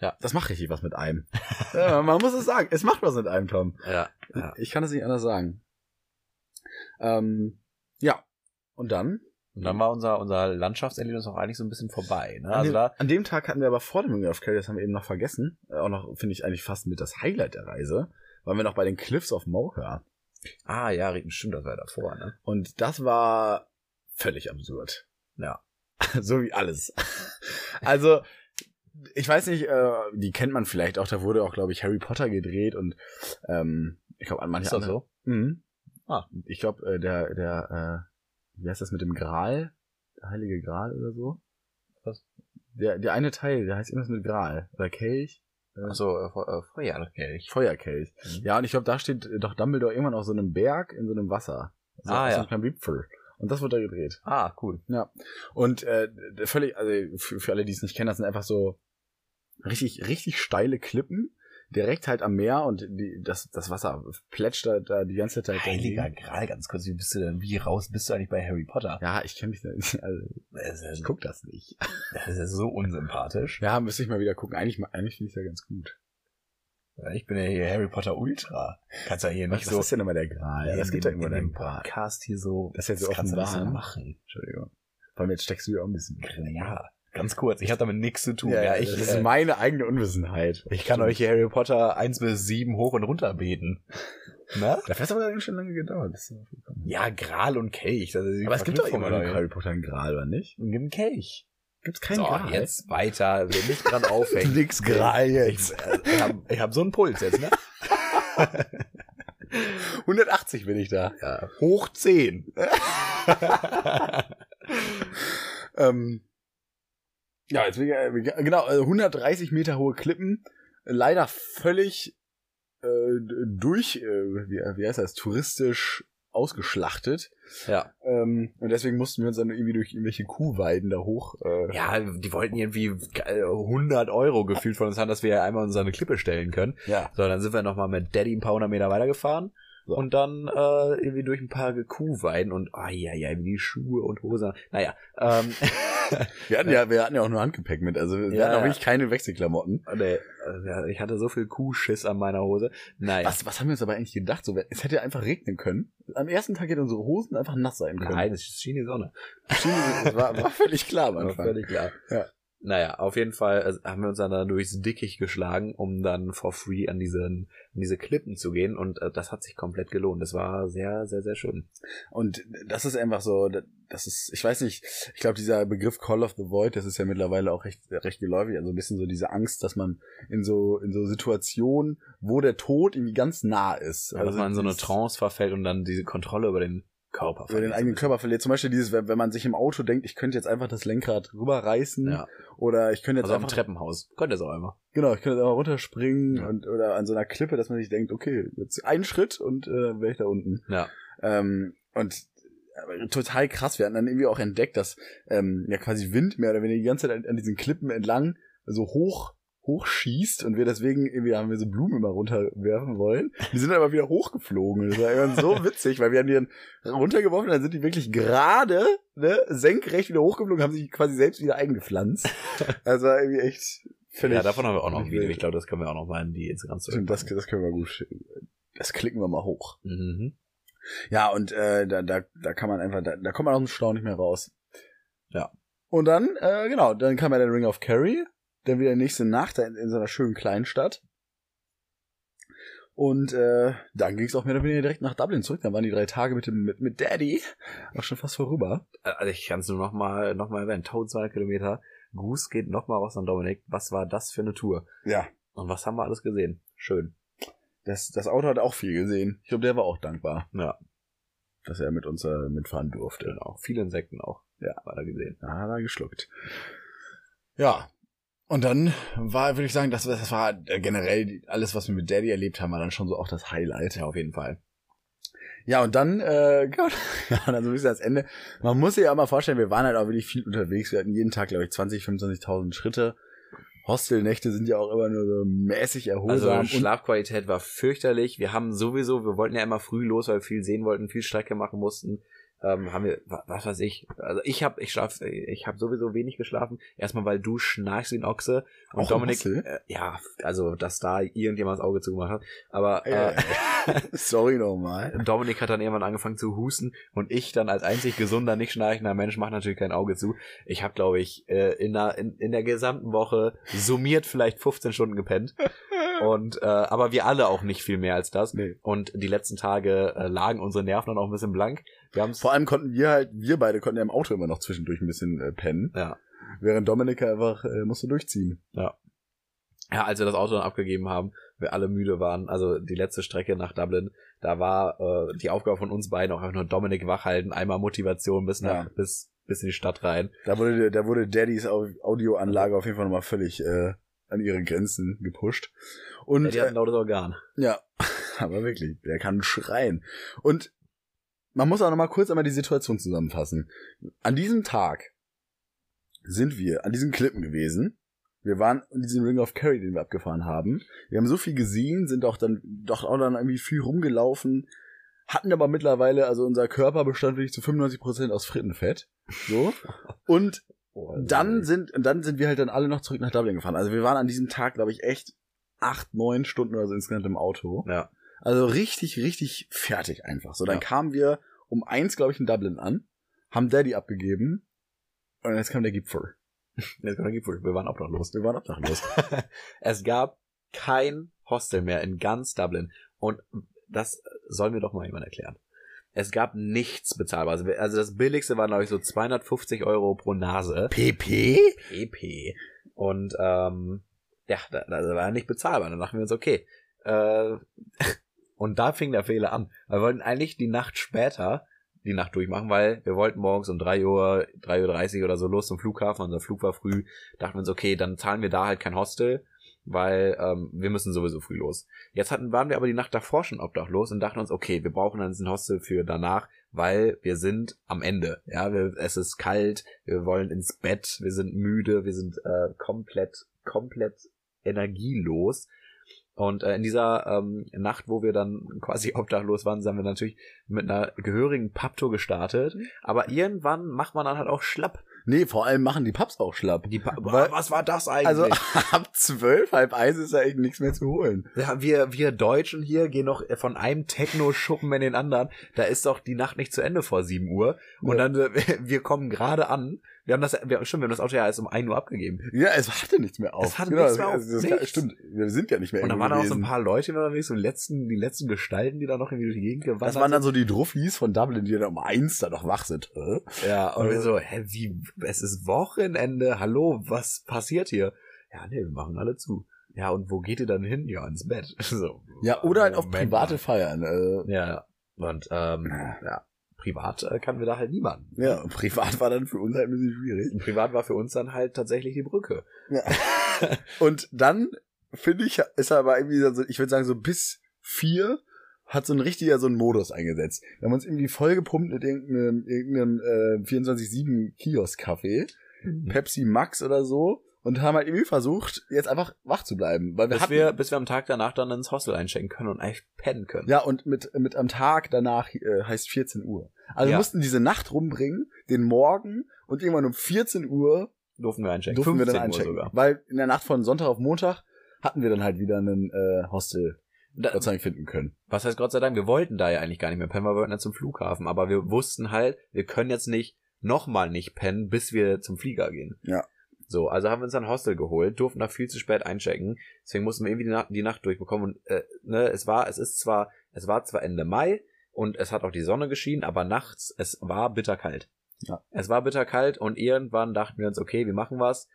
Ja.
Das macht richtig was mit einem. ja, man muss es sagen. Es macht was mit einem, Tom.
Ja. ja.
Ich kann es nicht anders sagen. Ähm, ja. Und dann?
Und dann war unser, unser Landschaftserlebnis auch eigentlich so ein bisschen vorbei. Ne?
an,
Also
dem,
da,
an dem Tag hatten wir aber vor dem Ring of Kerry, das haben wir eben noch vergessen. Äh, Auch noch, finde ich, eigentlich fast mit das Highlight der Reise. Waren wir noch bei den Cliffs of Moher.
Ah ja, stimmt, das war davor, ne?
Und das war völlig absurd.
Ja.
so wie alles. Also, ich weiß nicht, äh, die kennt man vielleicht auch, da wurde auch, glaube ich, Harry Potter gedreht und ähm, ich glaube an manche
Ist so?
Mhm.
Ah.
Ich glaube, äh, der, der, äh, wie heißt das mit dem Gral? Der Heilige Gral oder so?
Was?
Der, der eine Teil, der heißt irgendwas mit Gral. Oder Kelch?
Achso, äh, Fe- äh, Feuerkelch.
Feuerkelch.
Mhm.
Ja, und ich glaube, da steht doch Dumbledore irgendwann auf so einem Berg in so einem Wasser. So,
Ah,
auf so
ja.
einem kleinen Wipfel. Und das wird da gedreht.
Ah, cool.
Und äh, völlig, also für, für alle, die es nicht kennen, das sind einfach so richtig, richtig steile Klippen, direkt halt am Meer und die, das, das Wasser plätscht da, da die ganze Zeit.
Heiliger
dagegen.
Gral, ganz kurz, wie bist du denn, wie raus bist du eigentlich bei Harry Potter?
Ja, ich kenne mich da nicht. Also,
Das
ich guck das nicht.
das ist so unsympathisch.
Ja, müsste ich mal wieder gucken. Eigentlich, eigentlich finde ich ja ganz gut.
Ja, Ich bin ja hier Harry Potter Ultra. Kannst ja hier nicht
was
so
ist denn immer der Gral? Ja, das geht ja immer
in dem. Podcast hier so.
Das ist jetzt so offenbar.
machen.
Entschuldigung. Vor allem jetzt steckst du ja auch ein bisschen.
Ja, ganz kurz. Ich habe damit nichts zu tun.
Ja,
Ja,
ich, das ist
äh,
meine eigene Unwissenheit.
ich kann euch hier Harry Potter 1 bis 7 hoch und runter beten. Na?
Dafür hat es aber ganz schön lange gedauert.
Ja, Gral und Kelch. Das
aber es gibt doch immer
oder?
Harry Potter einen Gral, oder nicht?
Und gibt einen Kelch.
Gibt's keinen
so,
Gral?
jetzt weiter. Will nicht dran aufhängen.
Nix Gral jetzt.
Ich habe ich hab so einen Puls jetzt, ne?
180 bin ich da.
Ja.
Hoch 10. ähm, ja, jetzt äh, genau, äh, 130 Meter hohe Klippen, leider völlig äh, durch, äh, wie, wie heißt das, touristisch ausgeschlachtet.
Ja.
Ähm, und deswegen mussten wir uns dann irgendwie durch irgendwelche Kuhweiden da hoch. Äh,
Ja, die wollten irgendwie äh, 100 Euro gefühlt von uns haben, dass wir ja einmal uns an eine Klippe stellen können.
ja.
So, dann sind wir nochmal mit Daddy ein paar hundert Meter weitergefahren.
So.
Und dann äh, irgendwie durch ein paar Kuhweiden und ah ja ja wie die Schuhe und Hosen. Naja, ähm,
Wir hatten ja, wir hatten ja auch nur Handgepäck mit, also wir
Ja,
hatten auch
ja.
wirklich keine Wechselklamotten.
nee, äh, ja, ich hatte so viel Kuhschiss an meiner Hose. Naja,
Was, was haben wir uns aber eigentlich gedacht? So, es hätte einfach regnen können. Am ersten Tag hätten unsere Hosen einfach nass sein können.
nein, es schien die Sonne.
Das war, war völlig klar am
War
Anfang.
völlig klar.
Ja.
Naja, auf jeden Fall äh, haben wir uns dann da durchs Dickicht geschlagen, um dann for free an diesen, an diese Klippen zu gehen und äh, das hat sich komplett gelohnt. Das war sehr, sehr, sehr schön.
Und das ist einfach so, das ist, ich weiß nicht, ich glaube, dieser Begriff Call of the Void, das ist ja mittlerweile auch recht, recht geläufig, also ein bisschen so diese Angst, dass man in so, in so Situationen, wo der Tod irgendwie ganz nah ist.
Also, dass man in so eine Trance verfällt und dann diese Kontrolle über den Körper
über den eigenen Körper verliert. Zum Beispiel dieses, wenn wenn man sich im Auto denkt, ich könnte jetzt einfach das Lenkrad rüberreißen
Ja.
oder ich könnte jetzt
Also auf dem
einfach,
Treppenhaus. Könnte es auch einmal.
genau, ich könnte jetzt einfach runterspringen
Ja.
und oder an so einer Klippe, dass man sich denkt, okay, jetzt ein Schritt und äh, wäre ich da unten.
Ja.
Ähm, und total krass. Wir hatten dann irgendwie auch entdeckt, dass ähm, ja quasi Wind mehr oder weniger die ganze Zeit an, an diesen Klippen entlang so hoch hochschießt und wir deswegen irgendwie haben wir so Blumen immer runterwerfen wollen. Die sind dann aber wieder hochgeflogen. Das war immer so witzig, weil wir haben die dann runtergeworfen, dann sind die wirklich gerade, ne, senkrecht wieder hochgeflogen, haben sich quasi selbst wieder eingepflanzt. Also irgendwie echt völlig.
Ja, davon haben wir auch noch ein Video. Ich glaube, das können wir auch noch mal in die Instagram
Stimmt, das, das können wir gut. Das klicken wir mal hoch.
Mhm.
Ja, und äh, da, da, da kann man einfach, da, da kommt man aus dem Stau nicht mehr raus.
Ja.
Und dann, äh, genau, dann kam ja der Ring of Kerry, dann wieder nächste Nacht in, in so einer schönen Kleinstadt. Und äh, dann ging es auch mehr oder weniger direkt nach Dublin zurück. Dann waren die drei Tage mit dem mit, mit Daddy auch schon fast vorüber.
Also ich kann es nur noch mal, noch mal erwähnen. 1200 Kilometer. Gruß geht noch mal raus an Dominik. Was war das für eine Tour?
Ja.
Und was haben wir alles gesehen? Schön.
Das, das Auto hat auch viel gesehen. Ich glaube, der war auch dankbar,
Ja,
dass er mit uns äh, mitfahren durfte.
genau. Viele Insekten auch.
Ja.
War da gesehen.
Da hat er geschluckt. Ja. Und dann war, würde ich sagen, das, das war generell alles, was wir mit Daddy erlebt haben, war dann schon so auch das Highlight.
Ja, auf jeden Fall.
Ja, und dann, äh, genau, ja, dann so ein bisschen das Ende. Man muss sich ja mal vorstellen, wir waren halt auch wirklich viel unterwegs. Wir hatten jeden Tag, glaube ich, 20, 25.000 Schritte. Hostelnächte sind ja auch immer nur so mäßig
Also
erholsam. und
Schlafqualität war fürchterlich. Wir haben sowieso, wir wollten ja immer früh los, weil wir viel sehen wollten, viel Strecke machen mussten. Ähm, haben wir, wa- was weiß ich, also ich habe ich schlaf, ich habe sowieso wenig geschlafen. Erstmal, weil du schnarchst wie ein Ochse und
Auch
Dominik, äh, ja, also dass da irgendjemand das Auge zugemacht hat. Aber äh,
Sorry nochmal.
Dominik hat dann irgendwann angefangen zu husten und ich dann als einzig gesunder, nicht schnarchender Mensch macht natürlich kein Auge zu. Ich habe, glaube ich, äh, in, der, in, in der gesamten Woche summiert vielleicht 15 Stunden gepennt. Und äh, aber wir alle auch nicht viel mehr als das.
Nee.
Und die letzten Tage äh, lagen unsere Nerven dann auch ein bisschen blank. Wir haben's
Vor allem konnten wir halt, wir beide konnten ja im Auto immer noch zwischendurch ein bisschen äh, pennen.
ja,
Während Dominika einfach äh, musste durchziehen.
ja, als wir das Auto dann abgegeben haben, wir alle müde waren, also die letzte Strecke nach Dublin, da war äh, die Aufgabe von uns beiden auch einfach nur Dominik wachhalten, einmal Motivation bis nach
Ja.
bis bis in die Stadt rein.
Da wurde, da wurde Daddys Au- Audioanlage auf jeden Fall nochmal völlig äh, an ihre Grenzen gepusht. Und
Ja, die hatten ein lautes Organ.
ja, aber wirklich, der kann schreien. Und man muss auch noch mal kurz einmal die Situation zusammenfassen. An diesem Tag sind wir an diesen Klippen gewesen. Wir waren in diesem Ring of Kerry, den wir abgefahren haben. Wir haben so viel gesehen, sind auch dann doch auch dann irgendwie viel rumgelaufen, hatten aber mittlerweile, also unser Körper bestand wirklich zu 95% aus Frittenfett. So. Und dann sind, und dann sind wir halt dann alle noch zurück nach Dublin gefahren. Also wir waren an diesem Tag, glaube ich, echt acht, neun Stunden oder so insgesamt im Auto.
Ja.
Also richtig, richtig fertig einfach. So, dann
Ja.
kamen wir um eins, glaube ich, in Dublin an, haben Daddy abgegeben und jetzt kam der Gipfel.
Jetzt kommt der Gipfel. Wir waren obdachlos.
Wir waren obdachlos.
es gab kein Hostel mehr in ganz Dublin. Und das soll mir doch mal jemand erklären. Es gab nichts bezahlbar. Also, also das billigste war, glaube ich, so 250 Euro pro Nase.
PP?
PP. Und ähm, ja, da- das war nicht bezahlbar. Dann dachten wir uns, okay. Äh, und da fing der Fehler an. Wir wollten eigentlich die Nacht später die Nacht durchmachen, weil wir wollten morgens um 3 Uhr, 3.30 Uhr oder so los zum Flughafen. Unser Flug war früh. Dachten wir uns, okay, dann zahlen wir da halt kein Hostel, weil ähm, wir müssen sowieso früh los. Jetzt hatten, waren wir aber die Nacht davor schon obdachlos und dachten uns, okay, wir brauchen dann ein Hostel für danach, weil wir sind am Ende. Ja, wir, es ist kalt, wir wollen ins Bett, wir sind müde, wir sind äh, komplett, komplett energielos. Und äh, in dieser ähm, Nacht, wo wir dann quasi obdachlos waren, sind wir natürlich mit einer gehörigen Papptour gestartet. Aber irgendwann macht man dann halt auch schlapp.
Nee, vor allem machen die Pubs auch schlapp.
Die pa
Weil-
was war das eigentlich?
Also ab zwölf, halb eins ist ja echt nichts mehr zu holen.
Ja, wir, wir Deutschen hier gehen noch von einem Techno-Schuppen in den anderen. Da ist doch die Nacht nicht zu Ende vor 7 Uhr. Und
Ja.
dann, äh, wir kommen gerade an. Wir haben das, wir, stimmt, wir haben das Auto ja erst um 1 Uhr abgegeben.
Ja, es hatte nichts mehr auf.
Es hatte nichts mehr auf,
also das
nichts.
Stimmt, wir sind ja nicht mehr
Und
irgendwo
waren da auch so ein paar Leute unterwegs, so die letzten, die letzten Gestalten, die da noch irgendwie durch die Gegend gewandert
Das waren dann so die Druffis von Dublin, die dann um eins da noch wach sind. Äh?
Ja, und wir
Äh.
so, hä, wie, es ist Wochenende, hallo, was passiert hier? Ja, nee, wir machen alle zu. Ja, und wo geht ihr dann hin? Ja, ins Bett. So,
Ja, oder halt auf private. Feiern. Äh,
Ja, und ähm, ja, privat äh, kannten wir da halt niemanden.
ja, privat war dann für uns halt ein bisschen schwierig.
Und privat war für uns dann halt tatsächlich die Brücke.
Ja. Und dann, finde ich, ist er aber irgendwie so, ich würde sagen, so bis vier hat so ein richtiger so ein Modus eingesetzt. Wir haben uns irgendwie vollgepumpt mit irgendeinem, irgendeinem äh, 24-7 Kiosk-Kaffee, Pepsi Max oder so, und haben halt irgendwie versucht, jetzt einfach wach zu bleiben. Weil wir
Bis
hatten,
wir, bis wir am Tag danach dann ins Hostel einchecken können und echt pennen können.
ja, und mit, mit am Tag danach äh, heißt 14 Uhr. Also wir
Ja.
mussten diese Nacht rumbringen, den Morgen, und irgendwann um 14 Uhr
Durften wir einchecken.
durften wir dann
15 Uhr
einchecken.
sogar.
Weil in der Nacht von Sonntag auf Montag hatten wir dann halt wieder einen äh, Hostel
Da,
Gott sei Dank finden können.
was heißt Gott sei Dank, wir wollten da ja eigentlich gar nicht mehr pennen, weil wir wollten ja zum Flughafen. Aber wir wussten halt, wir können jetzt nicht nochmal nicht pennen, bis wir zum Flieger gehen.
Ja.
So, also haben wir uns ein Hostel geholt, durften da viel zu spät einchecken. Deswegen mussten wir irgendwie die Nacht, die Nacht durchbekommen. Und äh, ne, es war, es ist zwar, es war zwar Ende Mai und es hat auch die Sonne geschienen, aber nachts, es war bitterkalt.
Ja.
Es war bitterkalt und irgendwann dachten wir uns, okay, wir machen was.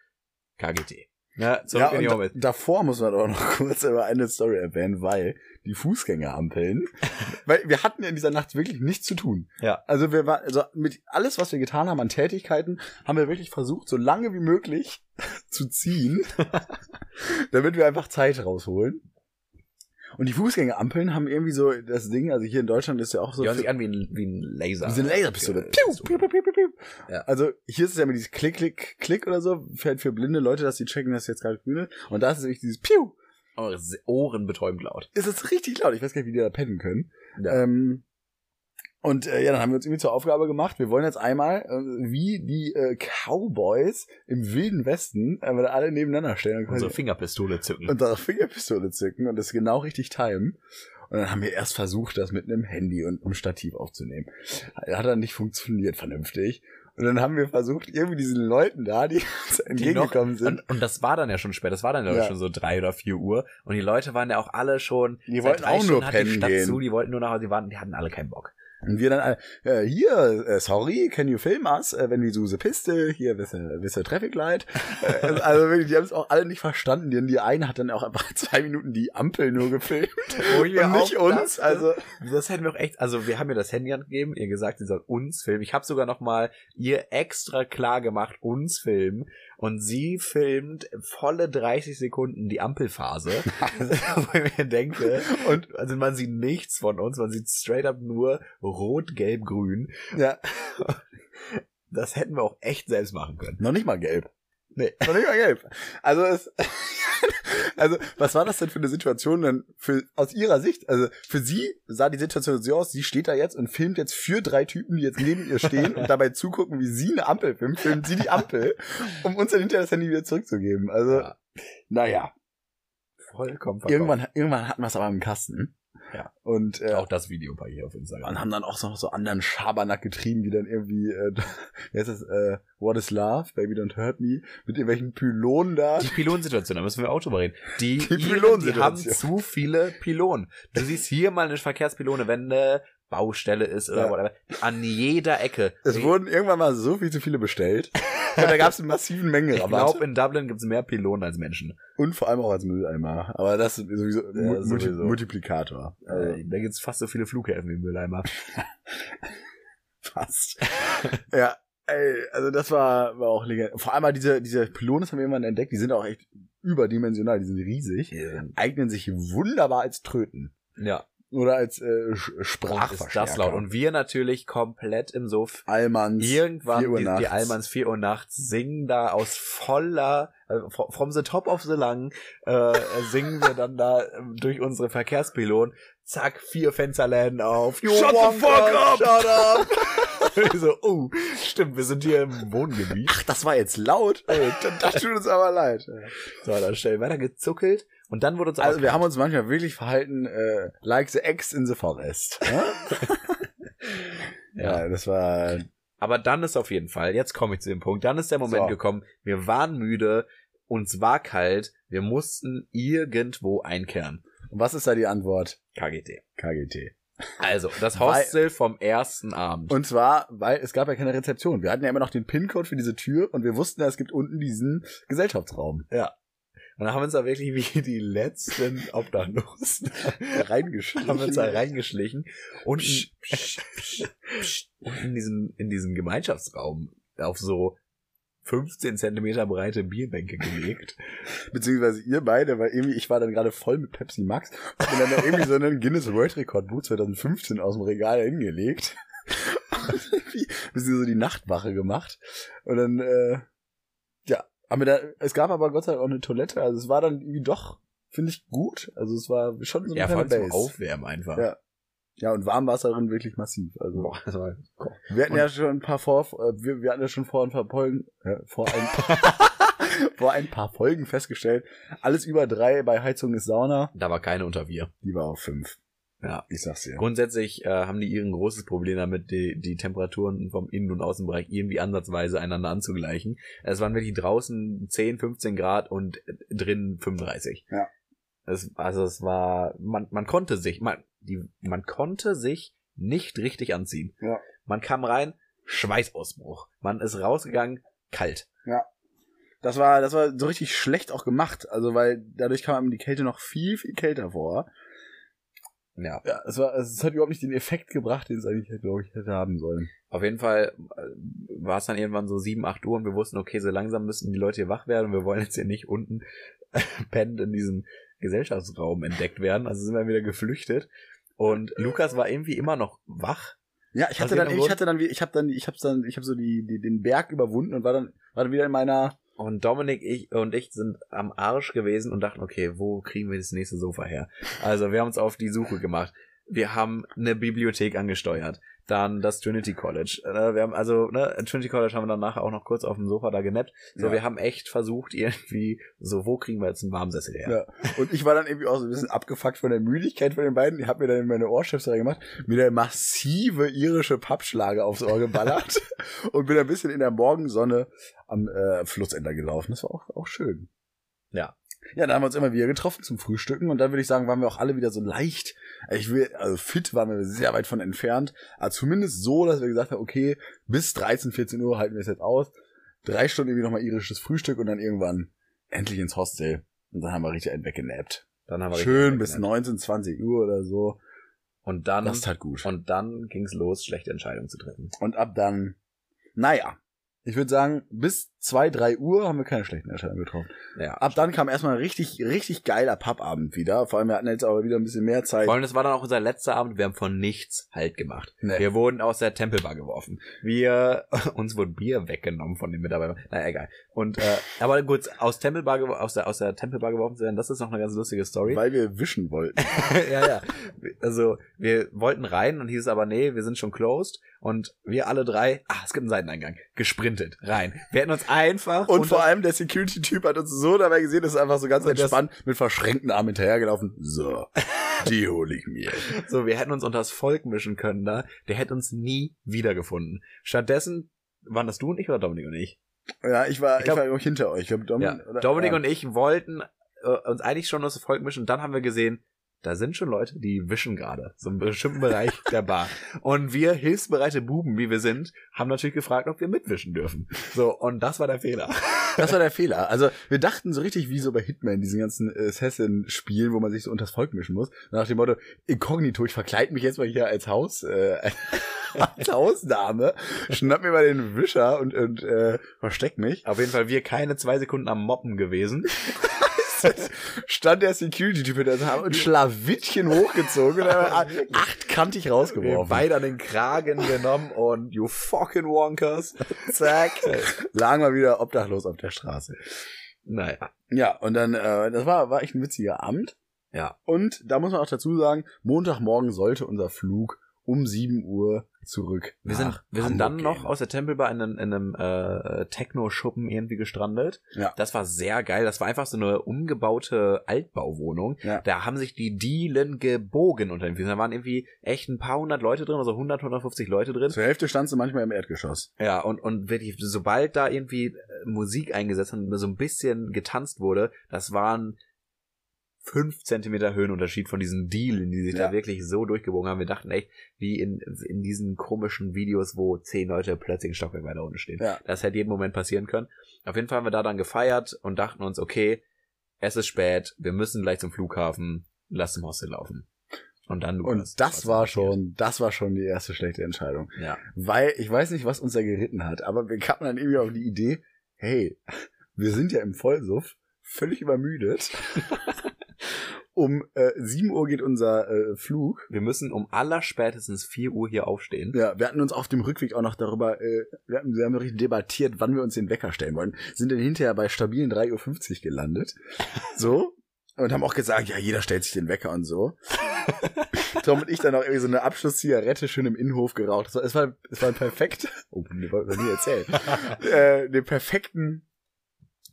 KGT. Ja, zurück
ja,
in
und
die
da,
Hobbit.
davor muss man aber noch kurz über eine Story erwähnen, weil die Fußgängerampeln, weil wir hatten in dieser Nacht wirklich nichts zu tun.
Ja.
Also wir waren, also mit alles, was wir getan haben an Tätigkeiten, haben wir wirklich versucht, so lange wie möglich zu ziehen, damit wir einfach Zeit rausholen. Und die Fußgängerampeln haben irgendwie so das Ding, also hier in Deutschland ist ja auch so.
Die hören sich an wie ein, wie ein Laser.
Wie so eine Laserpistole. Piu, piu, piu, piu, piu, piu.
Ja.
Also hier ist es ja immer dieses Klick, Klick, Klick oder so, fällt für blinde Leute, dass die checken, dass jetzt gerade grün ist. Und da ist es wirklich dieses Piu.
Eure Ohren betäubend laut.
Es ist richtig laut. Ich weiß gar nicht, wie die da pennen können.
Ja.
Ähm, und äh, ja, dann haben wir uns irgendwie zur Aufgabe gemacht, wir wollen jetzt einmal, äh, wie die äh, Cowboys im Wilden Westen, äh, alle nebeneinander stellen und
Unsere Fingerpistole zücken.
unsere Fingerpistole zücken und das genau richtig timen. Und dann haben wir erst versucht, das mit einem Handy und einem Stativ aufzunehmen. Hat dann nicht funktioniert vernünftig. Und dann haben wir versucht, irgendwie diesen Leuten da, die uns entgegengekommen sind,
Und, und das war dann ja schon spät. Das war dann ja,
Ja.
schon so drei oder vier Uhr. Und die Leute waren ja auch alle schon.
Die wollten auch nur
Stunden die
pennen
Stadt
gehen.
Zu, die wollten nur nach Hause. Die, waren, die hatten alle keinen Bock.
Und wir dann alle, äh, hier, äh, sorry, can you film us? Äh, wenn wir so eine Piste, hier, wisse, wisse Traffic Light. äh, also wirklich, die haben es auch alle nicht verstanden. Denn die eine hat dann auch einfach zwei Minuten die Ampel nur gefilmt. Und nicht uns.
dachte,
Also,
Das hätten wir auch echt. Also wir haben ihr das Handy angegeben. Ihr gesagt, sie soll uns filmen. Ich habe sogar noch mal ihr extra klar gemacht, uns filmen. Und sie filmt volle 30 Sekunden die Ampelphase, wo ich mir denke, und also man sieht nichts von uns, man sieht straight up nur rot, gelb, grün.
Ja.
Das hätten wir auch echt selbst machen können.
Noch nicht mal gelb.
Nee.
Noch nicht mal gelb. Also es, also was war das denn für eine Situation denn für aus ihrer Sicht? Also für sie sah die Situation so aus, sie steht da jetzt und filmt jetzt für drei Typen, die jetzt neben ihr stehen und dabei zugucken, wie sie eine Ampel filmt, filmt sie die Ampel, um uns dann hinterher das Handy wieder zurückzugeben. Also
Ja.
naja,
Vollkommen verkauft.
irgendwann irgendwann hatten wir es aber im Kasten.
Ja.
Und äh,
auch das Video bei hier auf Instagram.
und haben dann auch so, so anderen Schabernack getrieben, wie dann irgendwie, äh, wie heißt das, äh, What is Love, Baby Don't Hurt Me, mit irgendwelchen Pylonen da.
Die Pylonsituation, da müssen wir auch drüber reden. Die,
Die
die haben zu viele Pylonen. Du siehst hier mal eine Verkehrspylone, wenn eine Baustelle ist oder
Ja.
whatever. An jeder Ecke.
Es wurden irgendwann mal so viel zu viele bestellt. Da gab es einen massiven
ich
Mengenrabatt.
glaube, in Dublin gibt es mehr Pylonen als Menschen.
Und vor allem auch als Mülleimer. Aber das ist sowieso, Mu- Multi
sowieso.
Multiplikator. Also,
Äh, da gibt es fast so viele Flughäfen wie Mülleimer.
fast. ja, ey, also das war, war auch legendär. Vor allem diese, diese Pylone das haben wir irgendwann entdeckt, die sind auch echt überdimensional, die sind riesig. Eignen sich wunderbar als Tröten.
Ja.
Oder als äh, Sprachverstärker.
das laut. Und wir natürlich komplett im Suff.
Allmanns.
Irgendwann,
4 Uhr
die, die
nachts.
Allmanns 4 Uhr nachts singen da aus voller, äh, fro- from the top of the lung, äh, singen wir dann da ähm, durch unsere Verkehrspylonen. Zack, vier Fensterläden auf. You
Shut the fuck up!
Shut up! So, oh, stimmt, wir sind hier im Wohngebiet.
Ach, das war jetzt laut? Ey, das, das tut uns aber leid.
So, dann schnell weiter gezuckelt. Und dann wurde uns
Also wir haben uns manchmal wirklich verhalten, äh, like the Ex in the Forest. Ja,
Ja.
ja das war
Aber dann ist auf jeden Fall, jetzt komme ich zu dem Punkt, dann ist der Moment
So.
gekommen, wir waren müde, uns war kalt, wir mussten irgendwo einkehren.
Und was ist da die Antwort?
KGT.
KGT.
Also, das Hostel vom ersten Abend.
Und zwar, weil es gab ja keine Rezeption. Wir hatten ja immer noch den PIN-Code für diese Tür und wir wussten ja, es gibt unten diesen Gesellschaftsraum.
Und dann haben wir uns da wirklich wie die letzten Obdachlosen
Reingeschlichen.
haben wir uns da reingeschlichen und, und in diesen, in diesen Gemeinschaftsraum auf so 15 Zentimeter breite Bierbänke gelegt.
Beziehungsweise ihr beide, weil irgendwie, ich war dann gerade voll mit Pepsi Max und dann da irgendwie so einen Guinness World Record Boot 2015 aus dem Regal hingelegt. Und irgendwie bisschen so die Nachtwache gemacht. Und dann, äh, ja, haben wir da, es gab aber Gott sei Dank auch eine Toilette, also es war dann irgendwie doch, finde ich, gut. Also es war schon so eine
Ja, vor allem zum
Base.
Aufwärmen einfach.
Ja. Ja, und warm war es darin wirklich massiv. Also
Boah, das war
wir hatten ja schon ein paar vor, äh, wir, wir hatten ja schon vor ein paar Folgen, äh, vor ein paar, vor ein paar Folgen festgestellt, alles über drei bei Heizung ist Sauna,
da war keine unter wir.
die war auf fünf.
Ja.
Ich sag's dir.
Grundsätzlich äh, haben die ihren großes Problem damit, die, die Temperaturen vom Innen- und Außenbereich irgendwie ansatzweise einander anzugleichen. Es waren wirklich draußen 10, 15 Grad und äh, drin 35.
Ja.
Es, also es war, man, man konnte sich, man, die, man konnte sich nicht richtig anziehen.
Ja.
Man kam rein, Schweißausbruch. Man ist rausgegangen, kalt.
Das war, das war so richtig schlecht auch gemacht, also weil dadurch kam einem die Kälte noch viel, viel kälter vor.
Ja.
Ja, es war, es hat überhaupt nicht den Effekt gebracht, den es eigentlich, glaube ich, hätte haben sollen.
Auf jeden Fall äh, war es dann irgendwann so 7, 8 Uhr und wir wussten, okay, so langsam müssen die Leute hier wach werden und wir wollen jetzt hier nicht unten pennend in diesem Gesellschaftsraum entdeckt werden. Also sind wir wieder geflüchtet. Und Lukas war irgendwie immer noch wach.
Ja, ich hatte dann, ich hatte dann, ich habe dann, ich habe dann, ich habe so die, die, den Berg überwunden und war dann, war dann wieder in meiner,
Und Dominik ich und ich sind am Arsch gewesen und dachten, okay, wo kriegen wir das nächste Sofa her? Also wir haben uns auf die Suche gemacht. Wir haben eine Bibliothek angesteuert. Dann das Trinity College. Äh, Wir haben also, ne, Trinity College haben wir dann nachher auch noch kurz auf dem Sofa da genappt. So,
Ja.
wir haben echt versucht, irgendwie, so, wo kriegen wir jetzt einen Warmsessel her?
Ja. Und ich war dann irgendwie auch so ein bisschen abgefuckt von der Müdigkeit von den beiden. Ich habe mir dann in meine Ohrstöpsel reingemacht, mir eine massive irische Pappschlage aufs Ohr geballert und bin ein bisschen in der Morgensonne am äh, Flussender gelaufen. Das war auch, auch schön.
Ja.
Ja, dann haben wir uns immer wieder getroffen zum Frühstücken und dann würde ich sagen, waren wir auch alle wieder so leicht. Ich will, also fit waren wir sehr weit von entfernt, aber zumindest so, dass wir gesagt haben, okay, bis 13, 14 Uhr halten wir es jetzt aus. Drei Stunden irgendwie nochmal irisches Frühstück und dann irgendwann endlich ins Hostel. Und dann haben wir richtig einen weggenappt.
Dann haben wir
Schön bis
weggenappt.
19, 20 Uhr oder so.
Und dann,
Das tat gut.
und dann ging's los, schlechte Entscheidungen zu treffen.
Und ab dann, naja, ich würde sagen, bis zwei, drei Uhr haben wir keine schlechten Entscheidungen getroffen.
Ja.
Ab dann kam erstmal ein richtig, richtig geiler Pappabend wieder. Vor allem, wir hatten jetzt aber wieder ein bisschen mehr Zeit.
Vor allem, das war dann auch unser letzter Abend. Wir haben von nichts Halt gemacht.
Nee.
Wir wurden aus der Tempelbar geworfen. Wir, uns wurde Bier weggenommen von den Mitarbeitern. Na, egal. Und, äh, aber gut, aus Tempelbar, aus der, aus der Tempelbar geworfen zu werden, das ist noch eine ganz lustige Story.
Weil wir wischen wollten.
ja, ja. Also, wir wollten rein und hieß aber, nee, wir sind schon closed. Und wir alle drei, ah, es gibt einen Seiteneingang, gesprintet, rein. Wir hätten uns einfach
Und vor allem der Security-Typ hat uns so dabei gesehen, dass er einfach so ganz entspannt mit verschränkten Armen hinterhergelaufen. So, die hole ich mir.
So, wir hätten uns unter das Volk mischen können da. Der hätte uns nie wiedergefunden. Stattdessen waren das du und ich oder Dominik und ich?
Ja, ich war,
Ich
ich,
glaub-
war auch hinter euch. Ich glaub, Dom,
Ja.
oder-
Dominik
ja.
und ich wollten äh, uns eigentlich schon aus dem Volk mischen. Dann haben wir gesehen, da sind schon Leute, die wischen gerade. So einen bestimmten Bereich der Bar. Und wir hilfsbereite Buben, wie wir sind, haben natürlich gefragt, ob wir mitwischen dürfen. So, und das war der Fehler.
Das war der Fehler. Also wir dachten so richtig wie so bei Hitman, diesen ganzen äh, Assassin-Spielen, wo man sich so unters Volk mischen muss. Nach dem Motto, inkognito, ich verkleide mich jetzt mal hier als Haus, äh, als Hausdame, schnapp mir mal den Wischer und, und äh, versteck mich.
Auf jeden Fall wir keine zwei Sekunden am Moppen gewesen.
Stand der Security-Typ hinter haben ein Schlawittchen hochgezogen und haben achtkantig rausgeworfen.
beide an den Kragen genommen und you fucking wonkers.
Zack. Lagen wir wieder obdachlos auf der Straße.
Naja.
Ja, und dann, äh, das war, war echt ein witziger Abend.
Ja.
Und da muss man auch dazu sagen, Montagmorgen sollte unser Flug um 7 Uhr zurück.
Wir sind, wir sind dann noch aus der Tempelbar in einem, in einem äh, Techno-Schuppen irgendwie gestrandet.
Ja.
Das war sehr geil. Das war einfach so eine umgebaute Altbauwohnung.
Ja.
Da haben sich die Dielen gebogen unter den Füßen. Da waren irgendwie echt ein paar hundert Leute drin, also 100, 150 Leute drin.
Zur Hälfte standst du manchmal im Erdgeschoss.
Ja, und, und wirklich, sobald da irgendwie äh, Musik eingesetzt und so ein bisschen getanzt wurde, das waren fünf Zentimeter Höhenunterschied von diesen Dielen, die sich
Ja.
da wirklich so durchgebogen haben. Wir dachten echt, wie in, in diesen komischen Videos, wo zehn Leute plötzlich ein Stockwerk weiter unten stehen.
Ja.
Das hätte jeden Moment passieren können. Auf jeden Fall haben wir da dann gefeiert und dachten uns, okay, es ist spät, wir müssen gleich zum Flughafen, lass zum Hostel laufen. Und dann Lukas,
Und das war schon, das war schon die erste schlechte Entscheidung.
Ja.
Weil, ich weiß nicht, was uns da geritten hat, aber wir kamen dann irgendwie auf die Idee, hey, wir sind ja im Vollsuff, völlig übermüdet. um äh, 7 Uhr geht unser äh, Flug.
Wir müssen um allerspätestens 4 Uhr hier aufstehen.
Ja, wir hatten uns auf dem Rückweg auch noch darüber, äh, wir, hatten, wir haben richtig debattiert, wann wir uns den Wecker stellen wollen. Sind dann hinterher bei stabilen 3.50 Uhr gelandet. So. Und haben auch gesagt, ja, jeder stellt sich den Wecker und so. Tom und ich dann auch irgendwie so eine Abschlusszigarette schön im Innenhof geraucht. Es war, es war, es war ein perfekt, oh, ich nie erzählen, äh, den perfekten,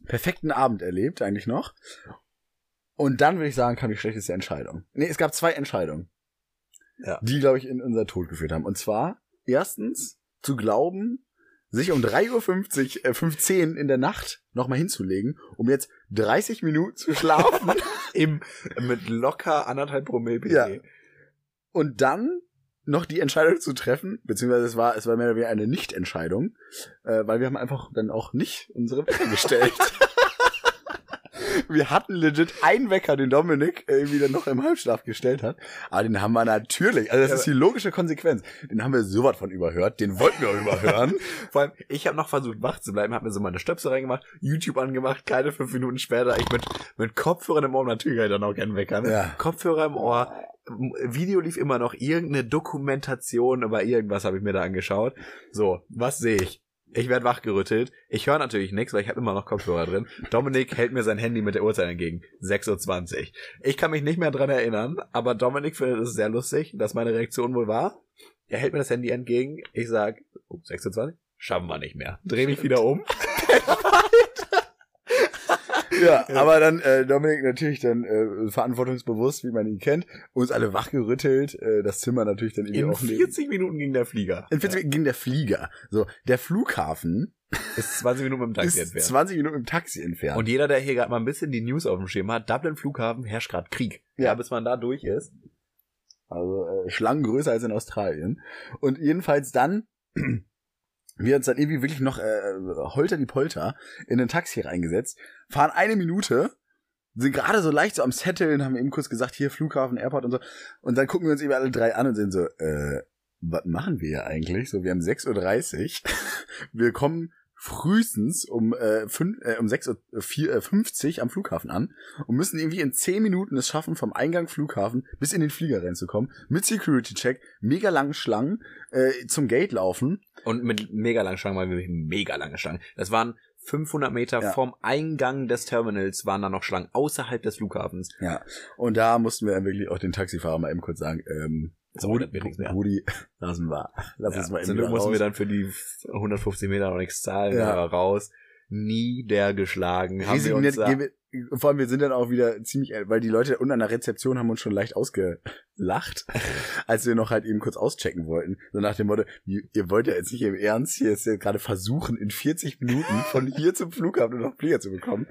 perfekten Abend erlebt, eigentlich noch. Und dann würde ich sagen, kam die schlechteste Entscheidung. Nee, es gab zwei Entscheidungen.
Ja.
Die, glaube ich, in unser Tod geführt haben. Und zwar, erstens, zu glauben, sich um 3.50 Uhr, äh, 15 in der Nacht nochmal hinzulegen, um jetzt 30 Minuten zu schlafen
Im, mit locker anderthalb Promille.
Ja. und dann noch die Entscheidung zu treffen, beziehungsweise es war, es war mehr oder weniger eine Nicht-Entscheidung, äh, weil wir haben einfach dann auch nicht unsere Wecker gestellt. wir hatten legit einen Wecker, den Dominik irgendwie dann noch im Halbschlaf gestellt hat, aber den haben wir natürlich, also das
Ja,
ist die logische Konsequenz, den haben wir sowas von überhört, den wollten wir auch überhören.
Vor allem, ich habe noch versucht, wach zu bleiben, habe mir so meine Stöpsel reingemacht, YouTube angemacht, keine fünf Minuten später, ich mit, mit Kopfhörern im Ohr, natürlich ich dann auch keinen Wecker, ne?
Ja.
Kopfhörer im Ohr, Video lief immer noch, irgendeine Dokumentation über irgendwas habe ich mir da angeschaut. So, was sehe ich? Ich werde wachgerüttelt. Ich höre natürlich nichts, weil ich habe immer noch Kopfhörer drin. Dominik hält mir sein Handy mit der Uhrzeit entgegen. 6.20 Uhr. Ich kann mich nicht mehr dran erinnern, aber Dominik findet es sehr lustig, dass meine Reaktion wohl war. Er hält mir das Handy entgegen. Ich sag, oh, 26? Schaffen wir nicht mehr. Dreh mich wieder um.
Ja, aber dann äh, Dominik natürlich dann äh, verantwortungsbewusst, wie man ihn kennt, uns alle wachgerüttelt, äh, das Zimmer natürlich dann irgendwie
In
auch neben-
40 Minuten ging der Flieger.
In 40 ging der Flieger. So, der Flughafen
Ist 20 Minuten mit dem Taxi
ist
entfernt.
20 Minuten im Taxi entfernt.
Und jeder, der hier gerade mal ein bisschen die News auf dem Schirm hat, Dublin Flughafen herrscht gerade Krieg. Ja.
Ja.
bis man da durch ist.
also äh, Schlangen größer als in Australien. Und jedenfalls dann wir uns dann irgendwie wirklich noch äh, holter die Polter in ein Taxi reingesetzt, fahren eine Minute, sind gerade so leicht so am Setteln, haben eben kurz gesagt, hier Flughafen, Airport und so. Und dann gucken wir uns eben alle drei an und sind so, äh, was machen wir hier eigentlich? So, wir haben 6.30 Uhr. Wir kommen frühestens um, äh, fünf, äh, um 6.50 Uhr am Flughafen an und müssen irgendwie in 10 Minuten es schaffen, vom Eingang Flughafen bis in den Flieger reinzukommen. Mit Security-Check, mega langen Schlangen, äh, zum Gate laufen.
Und mit mega langen Schlangen, weil wir mega lange Schlangen. Das waren 500 Meter
Ja.
vom Eingang des Terminals waren da noch Schlangen außerhalb des Flughafens.
Ja. Und da mussten wir dann wirklich auch den Taxifahrer mal eben kurz sagen, ähm,
Das wird nichts mehr.
Rudi, lassen wir. Lass uns mal eben
Zum Glück mussten wir dann für die 150 Meter noch nichts zahlen,
Ja.
aber raus. Niedergeschlagen. Haben wir uns da,
vor allem wir sind dann auch wieder ziemlich, weil die Leute unten an der Rezeption haben uns schon leicht ausgelacht, als wir noch halt eben kurz auschecken wollten. So nach dem Motto, ihr, wollt ja jetzt nicht im Ernst hier jetzt gerade versuchen, in 40 Minuten von hier zum Flughafen noch Flieger zu bekommen.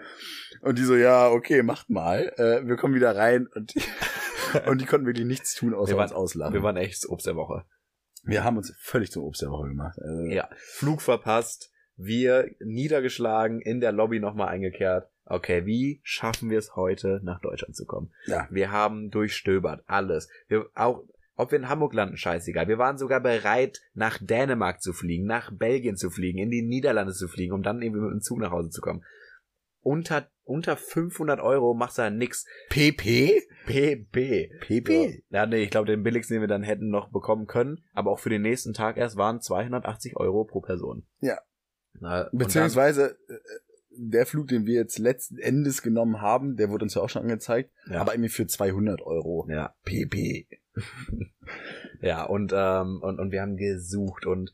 Und die so, ja, okay, macht mal. Äh, wir kommen wieder rein und, und die konnten wirklich nichts tun, außer
Wir waren-
uns auslachen.
wir waren echt das Obst der Woche.
wir haben uns völlig zum Obst der Woche gemacht. Also,
Ja. Flug verpasst. Wir niedergeschlagen, in der Lobby nochmal eingekehrt. Okay, wie schaffen wir es heute, nach Deutschland zu kommen?
Ja.
Wir haben durchstöbert, alles. Wir auch, ob wir in Hamburg landen, scheißegal. Wir waren sogar bereit, nach Dänemark zu fliegen, nach Belgien zu fliegen, in die Niederlande zu fliegen, um dann irgendwie mit dem Zug nach Hause zu kommen. Unter, unter 500 Euro machst du da nix.
PP?
PP.
PP?
Ja, nee, ich glaube, den billigsten, den wir dann hätten noch bekommen können, aber auch für den nächsten Tag erst waren 280 Euro pro Person.
Ja.
Na,
Beziehungsweise äh, der Flug, den wir jetzt letzten Endes genommen haben, der wurde uns ja auch schon angezeigt,
dann, ja.
aber irgendwie für 200 Euro.
ja,
PP.
ja, und, ähm, und, und wir haben gesucht und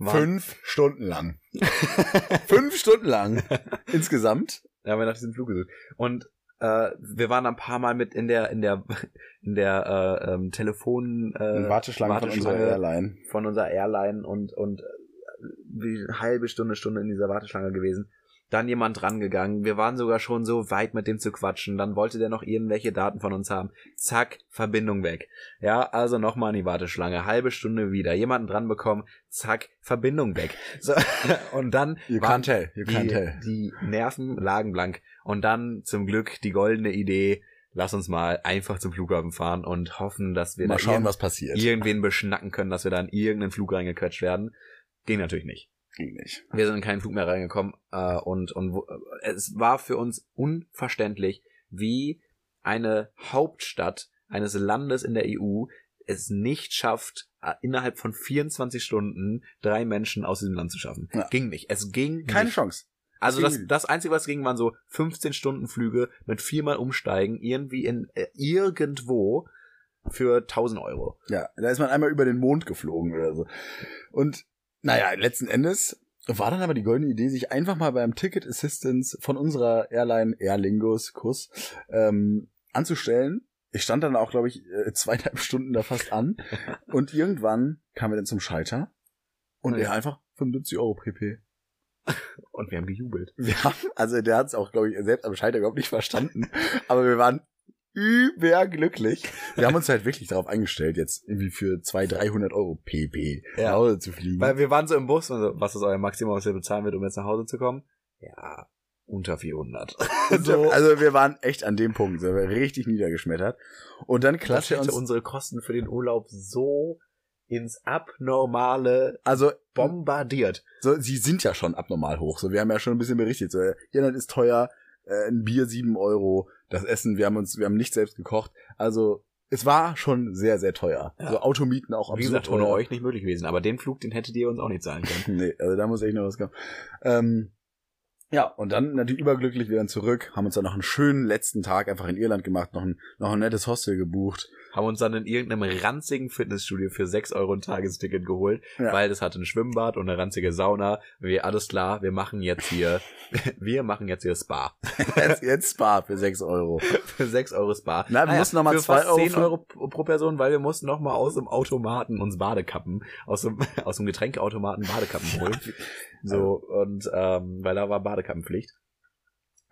Fünf Stunden lang. Fünf Stunden lang. Insgesamt.
Ja, haben wir nach diesem Flug gesucht. Und äh, wir waren ein paar Mal mit in der in der in der äh, ähm, Telefon äh,
Warteschlange von unserer Airline.
von unserer Airline und und äh, wie eine halbe Stunde Stunde in dieser Warteschlange gewesen. Dann jemand rangegangen. Wir waren sogar schon so weit mit dem zu quatschen. Dann wollte der noch irgendwelche Daten von uns haben. Zack, Verbindung weg. Ja, also nochmal in die Warteschlange. Halbe Stunde wieder. Jemanden dran bekommen. Zack, Verbindung weg. So, und dann
You can't tell. You can't
die,
tell.
die Nerven lagen blank. Und dann zum Glück die goldene Idee, lass uns mal einfach zum Flughafen fahren und hoffen, dass wir
Mal
da
schauen, was passiert.
irgendwen beschnacken können, dass wir da in irgendeinen Flug reingequetscht werden. Ging natürlich nicht.
Ging nicht.
Wir sind in keinen Flug mehr reingekommen äh, und, und äh, es war für uns unverständlich, wie eine Hauptstadt eines Landes in der EU es nicht schafft, äh, innerhalb von 24 Stunden drei Menschen aus diesem Land zu schaffen.
Ja.
Ging nicht. Es ging
Keine
nicht.
Chance.
Also
Das
das Einzige, was ging, waren so 15 Stunden Flüge mit viermal umsteigen, irgendwie in äh, irgendwo für 1000 Euro.
Ja, da ist man einmal über den Mond geflogen oder so. Und naja, letzten Endes war dann aber die goldene Idee, sich einfach mal beim Ticket Assistance von unserer Airline Air Lingus Kurs ähm, anzustellen. Ich stand dann auch, glaube ich, äh, zweieinhalb Stunden da fast an. Und irgendwann kamen wir dann zum Schalter und er einfach 75 Euro PP.
Und wir haben gejubelt.
Wir haben, also der hat es auch, glaube ich, selbst am Schalter überhaupt nicht verstanden. aber wir waren überglücklich. Wir haben uns halt wirklich darauf eingestellt, jetzt irgendwie für 200, 300 Euro PP
Ja.
nach Hause zu fliegen.
Weil wir waren so im Bus und so, was ist euer Maximum, was ihr bezahlen wird, um jetzt nach Hause zu kommen? Ja, unter 400.
so. Also wir waren echt an dem Punkt, so, wir richtig niedergeschmettert. Und dann klatscht er uns,
unsere Kosten für den Urlaub so ins Abnormale
also
bombardiert.
so, sie sind ja schon abnormal hoch. So, wir haben ja schon ein bisschen berichtet. So, Irland ist teuer, äh, ein Bier 7 Euro, das Essen, wir haben uns, wir haben nicht selbst gekocht. Also es war schon sehr, sehr teuer.
Ja.
So Automieten auch
Wie gesagt, ohne euch nicht möglich gewesen. Aber den Flug, den hättet ihr uns auch nicht zahlen können.
nee, also da muss echt noch was kommen. Ähm, ja, und dann natürlich überglücklich wieder zurück, haben uns dann noch einen schönen letzten Tag einfach in Irland gemacht, noch ein, noch ein nettes Hostel gebucht.
Haben uns dann in irgendeinem ranzigen Fitnessstudio für 6 Euro ein Tagesticket geholt,
Ja.
weil das hatte ein Schwimmbad und eine ranzige Sauna. Wir, alles klar, wir machen jetzt hier, wir machen jetzt hier Spa.
Jetzt, jetzt Spa für 6 Euro.
Für 6 Euro Spa.
Na, wir mussten noch mal
für
zwei
fast
Euro
10
für-
Euro pro Person, weil wir mussten noch mal aus dem Automaten uns Badekappen, aus dem, aus dem Getränkeautomaten Badekappen holen. So, und ähm, weil da war Badekappenpflicht.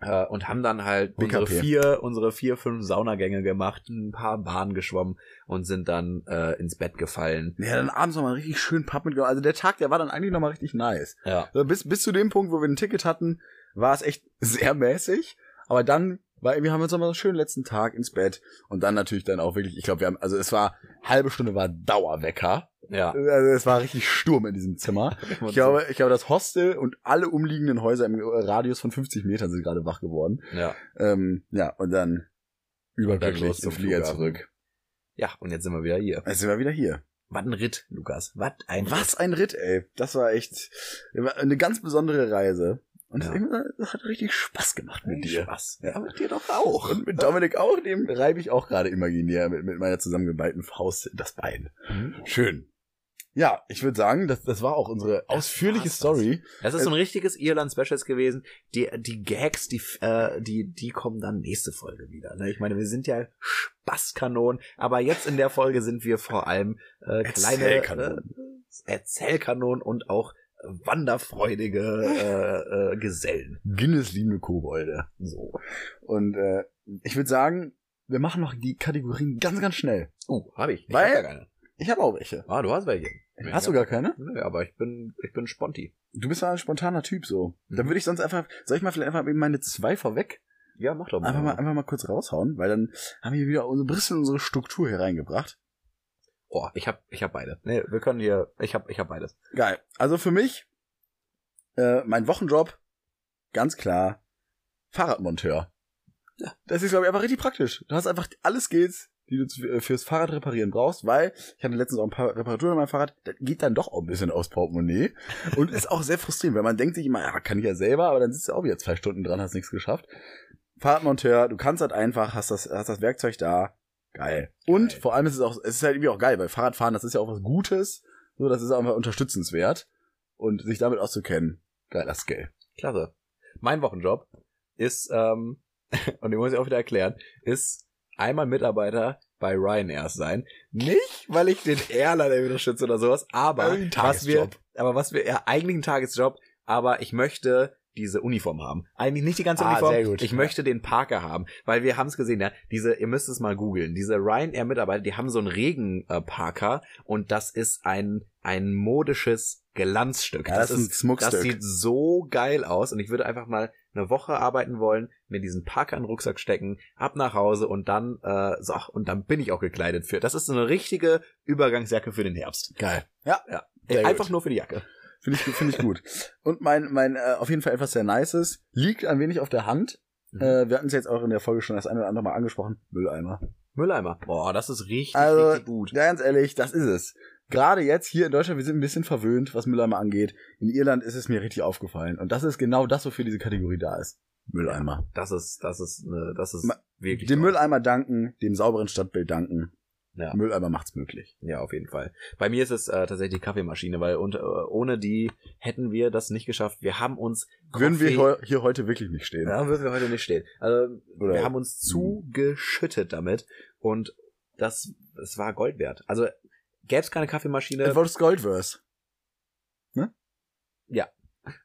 Äh, und haben dann halt unsere
BKP.
vier, unsere vier, fünf Saunagänge gemacht, ein paar Bahnen geschwommen und sind dann äh, ins Bett gefallen.
Ja, dann abends noch mal richtig schön Pub mitgenommen. Also der Tag, der war dann eigentlich noch mal richtig nice.
Ja.
So, bis, bis zu dem Punkt, wo wir ein Ticket hatten, war es echt sehr mäßig. Aber dann war, wir haben uns nochmal so einen schönen letzten Tag ins Bett und dann natürlich dann auch wirklich, ich glaube, wir haben, also es war, halbe Stunde war Dauerwecker
Ja.
Also es war richtig Sturm in diesem Zimmer. Ich glaube, ich glaube, das Hostel und alle umliegenden Häuser im Radius von 50 Metern sind gerade wach geworden.
Ja.
Ähm, ja, und dann überglücklich zum Flieger zurück.
Ja, und jetzt sind wir wieder hier.
Jetzt sind wir wieder hier.
Was ein Ritt, Lukas. Was ein
Was ein Ritt, ey. Das war echt eine ganz besondere Reise. Und
Ja.
das hat richtig Spaß gemacht mit dir.
Spaß.
Ja.
Aber dir doch auch.
Und mit Dominik auch, dem reibe ich auch gerade imaginär mit, mit meiner zusammengeballten Faust das Bein.
Mhm.
Schön. Ja, ich würde sagen, das, das war auch unsere ausführliche
war's,
Story.
Das ist so ein richtiges Irland-Specials gewesen. Die, die Gags, die, äh, die, die kommen dann nächste Folge wieder. Ne? Ich meine, wir sind ja Spaßkanonen, aber jetzt in der Folge sind wir vor allem äh, kleine
Erzählkanonen.
Äh, Erzählkanonen und auch wanderfreudige äh, äh, Gesellen.
Guinness-liebende Kobolde.
So.
Und äh, ich würde sagen, wir machen noch die Kategorien ganz, ganz schnell.
Uh, hab ich. Ich
Weil-
hab ja keine.
Ich habe auch welche.
Ah, du hast welche.
Hast du gar keine?
Nö, aber ich bin, ich bin Sponti.
Du bist ja ein spontaner Typ so.
Mhm.
Dann würde ich sonst einfach, soll ich mal vielleicht einfach eben meine zwei vorweg
Ja, mach doch mal.
einfach mal, einfach mal kurz raushauen, weil dann haben wir wieder so ein bisschen unsere Struktur hier reingebracht.
Oh, ich hab, ich hab beide. Nee, wir können hier, ich hab, ich hab beides.
Geil. Also für mich, äh, mein Wochenjob, ganz klar, Fahrradmonteur.
Ja.
Das ist, glaube ich, einfach richtig praktisch. Du hast einfach alle Skills, die du äh, fürs Fahrrad reparieren brauchst, weil ich hatte letztens auch ein paar Reparaturen an meinem Fahrrad, das geht dann doch auch ein bisschen aus Portemonnaie und ist auch sehr frustrierend, weil man denkt sich immer, ja, kann ich ja selber, aber dann sitzt du auch wieder zwei Stunden dran, hast nichts geschafft. Fahrradmonteur, du kannst halt einfach, hast das, hast das Werkzeug da, geil. Und
Geil.
vor allem ist es auch, es ist halt irgendwie auch geil, weil Fahrradfahren, das ist ja auch was Gutes, so, das ist auch einfach unterstützenswert und sich damit auszukennen, geiler Skill.
Klasse. Mein Wochenjob ist, ähm, und den muss ich auch wieder erklären, ist einmal Mitarbeiter bei Ryanair sein. Nicht, weil ich den Airliner unterstütze oder sowas, aber was wir, aber was wir, ja, eigentlich ein Tagesjob, aber ich möchte diese Uniform haben. Eigentlich nicht die ganze
Ah,
Uniform.
sehr gut.
Ich möchte den Parker haben, weil wir haben es gesehen, ja, diese, ihr müsst es mal googeln, diese Ryanair-Mitarbeiter, die haben so einen Regenparker und das ist ein, ein modisches Glanzstück.
Ja, das ist ein
Das
Schmuckstück.
sieht so geil aus und ich würde einfach mal eine Woche arbeiten wollen, mir diesen Parker in den Rucksack stecken, ab nach Hause und dann, äh, so, und dann bin ich auch gekleidet für. Das ist so eine richtige Übergangsjacke für den Herbst.
Geil. Ja,
Ja.
Sehr
einfach
gut.
nur für die Jacke.
Finde ich, finde ich gut. Und mein, mein, äh, auf jeden Fall etwas sehr Nices, liegt ein wenig auf der Hand.
Mhm.
Äh, wir hatten es jetzt auch in der Folge schon das eine oder andere Mal angesprochen. Mülleimer.
Mülleimer. Boah, das ist richtig,
Also,
richtig gut.
ja, ganz ehrlich, das ist es. Gerade jetzt hier in Deutschland, wir sind ein bisschen verwöhnt, was Mülleimer angeht. In Irland ist es mir richtig aufgefallen. Und das ist genau das, wofür diese Kategorie da ist. Mülleimer.
Das ist, das ist, ne, das ist
Ma-
wirklich.
Dem
toll.
Mülleimer danken, dem sauberen Stadtbild danken.
Ja.
Mülleimer macht's möglich.
Ja, auf jeden Fall. Bei mir ist es äh, tatsächlich die Kaffeemaschine, weil und, äh, ohne die hätten wir das nicht geschafft. Wir haben uns
Würden wir heu- hier heute wirklich nicht stehen.
Ja, würden wir heute nicht stehen. Also,
Oder-
wir haben uns zugeschüttet damit und das, das war Gold wert. Also gäbe es keine Kaffeemaschine,
Das war das Goldverse.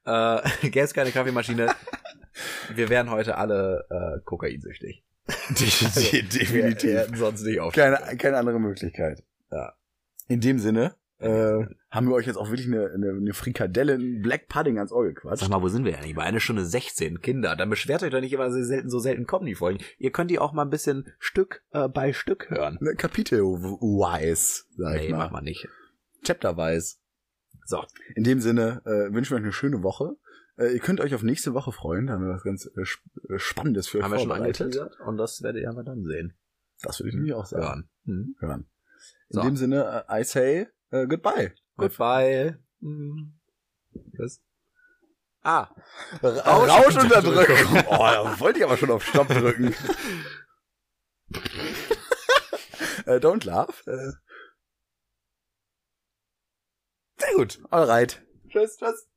äh, gäbe es keine Kaffeemaschine, wir wären heute alle äh, kokainsüchtig. Wir, wir hätten sonst nicht auf.
keine, keine andere Möglichkeit.
Ja.
In dem Sinne äh, haben wir euch jetzt auch wirklich eine, eine, eine Frikadelle, ein Black Pudding ans Ohr gequatscht.
Sag mal, wo sind wir eigentlich? Bei einer Stunde 16, Kinder. Dann beschwert euch doch nicht immer, so selten, so selten kommen die Folgen. Ihr könnt die auch mal ein bisschen Stück äh, bei Stück hören.
Ne, Kapitel-wise, sag ich
Nee,
mal.
macht man nicht.
Chapter-wise.
So,
In dem Sinne äh, wünschen wir euch eine schöne Woche. Äh, ihr könnt euch auf nächste Woche freuen. Da haben wir was ganz äh, äh, Spannendes für euch
haben wir schon angeteasert und das werdet ihr aber dann sehen.
Das würde ich nämlich auch sagen.
Hören. Hm.
Hören. In
So.
dem Sinne, äh, I say äh, goodbye.
Goodbye. Hm. Was? Ah,
Rauschunterdrückung. oh, da wollte ich aber schon auf Stopp drücken. äh, don't laugh. Äh. Sehr gut. Alright.
tschüss, tschüss.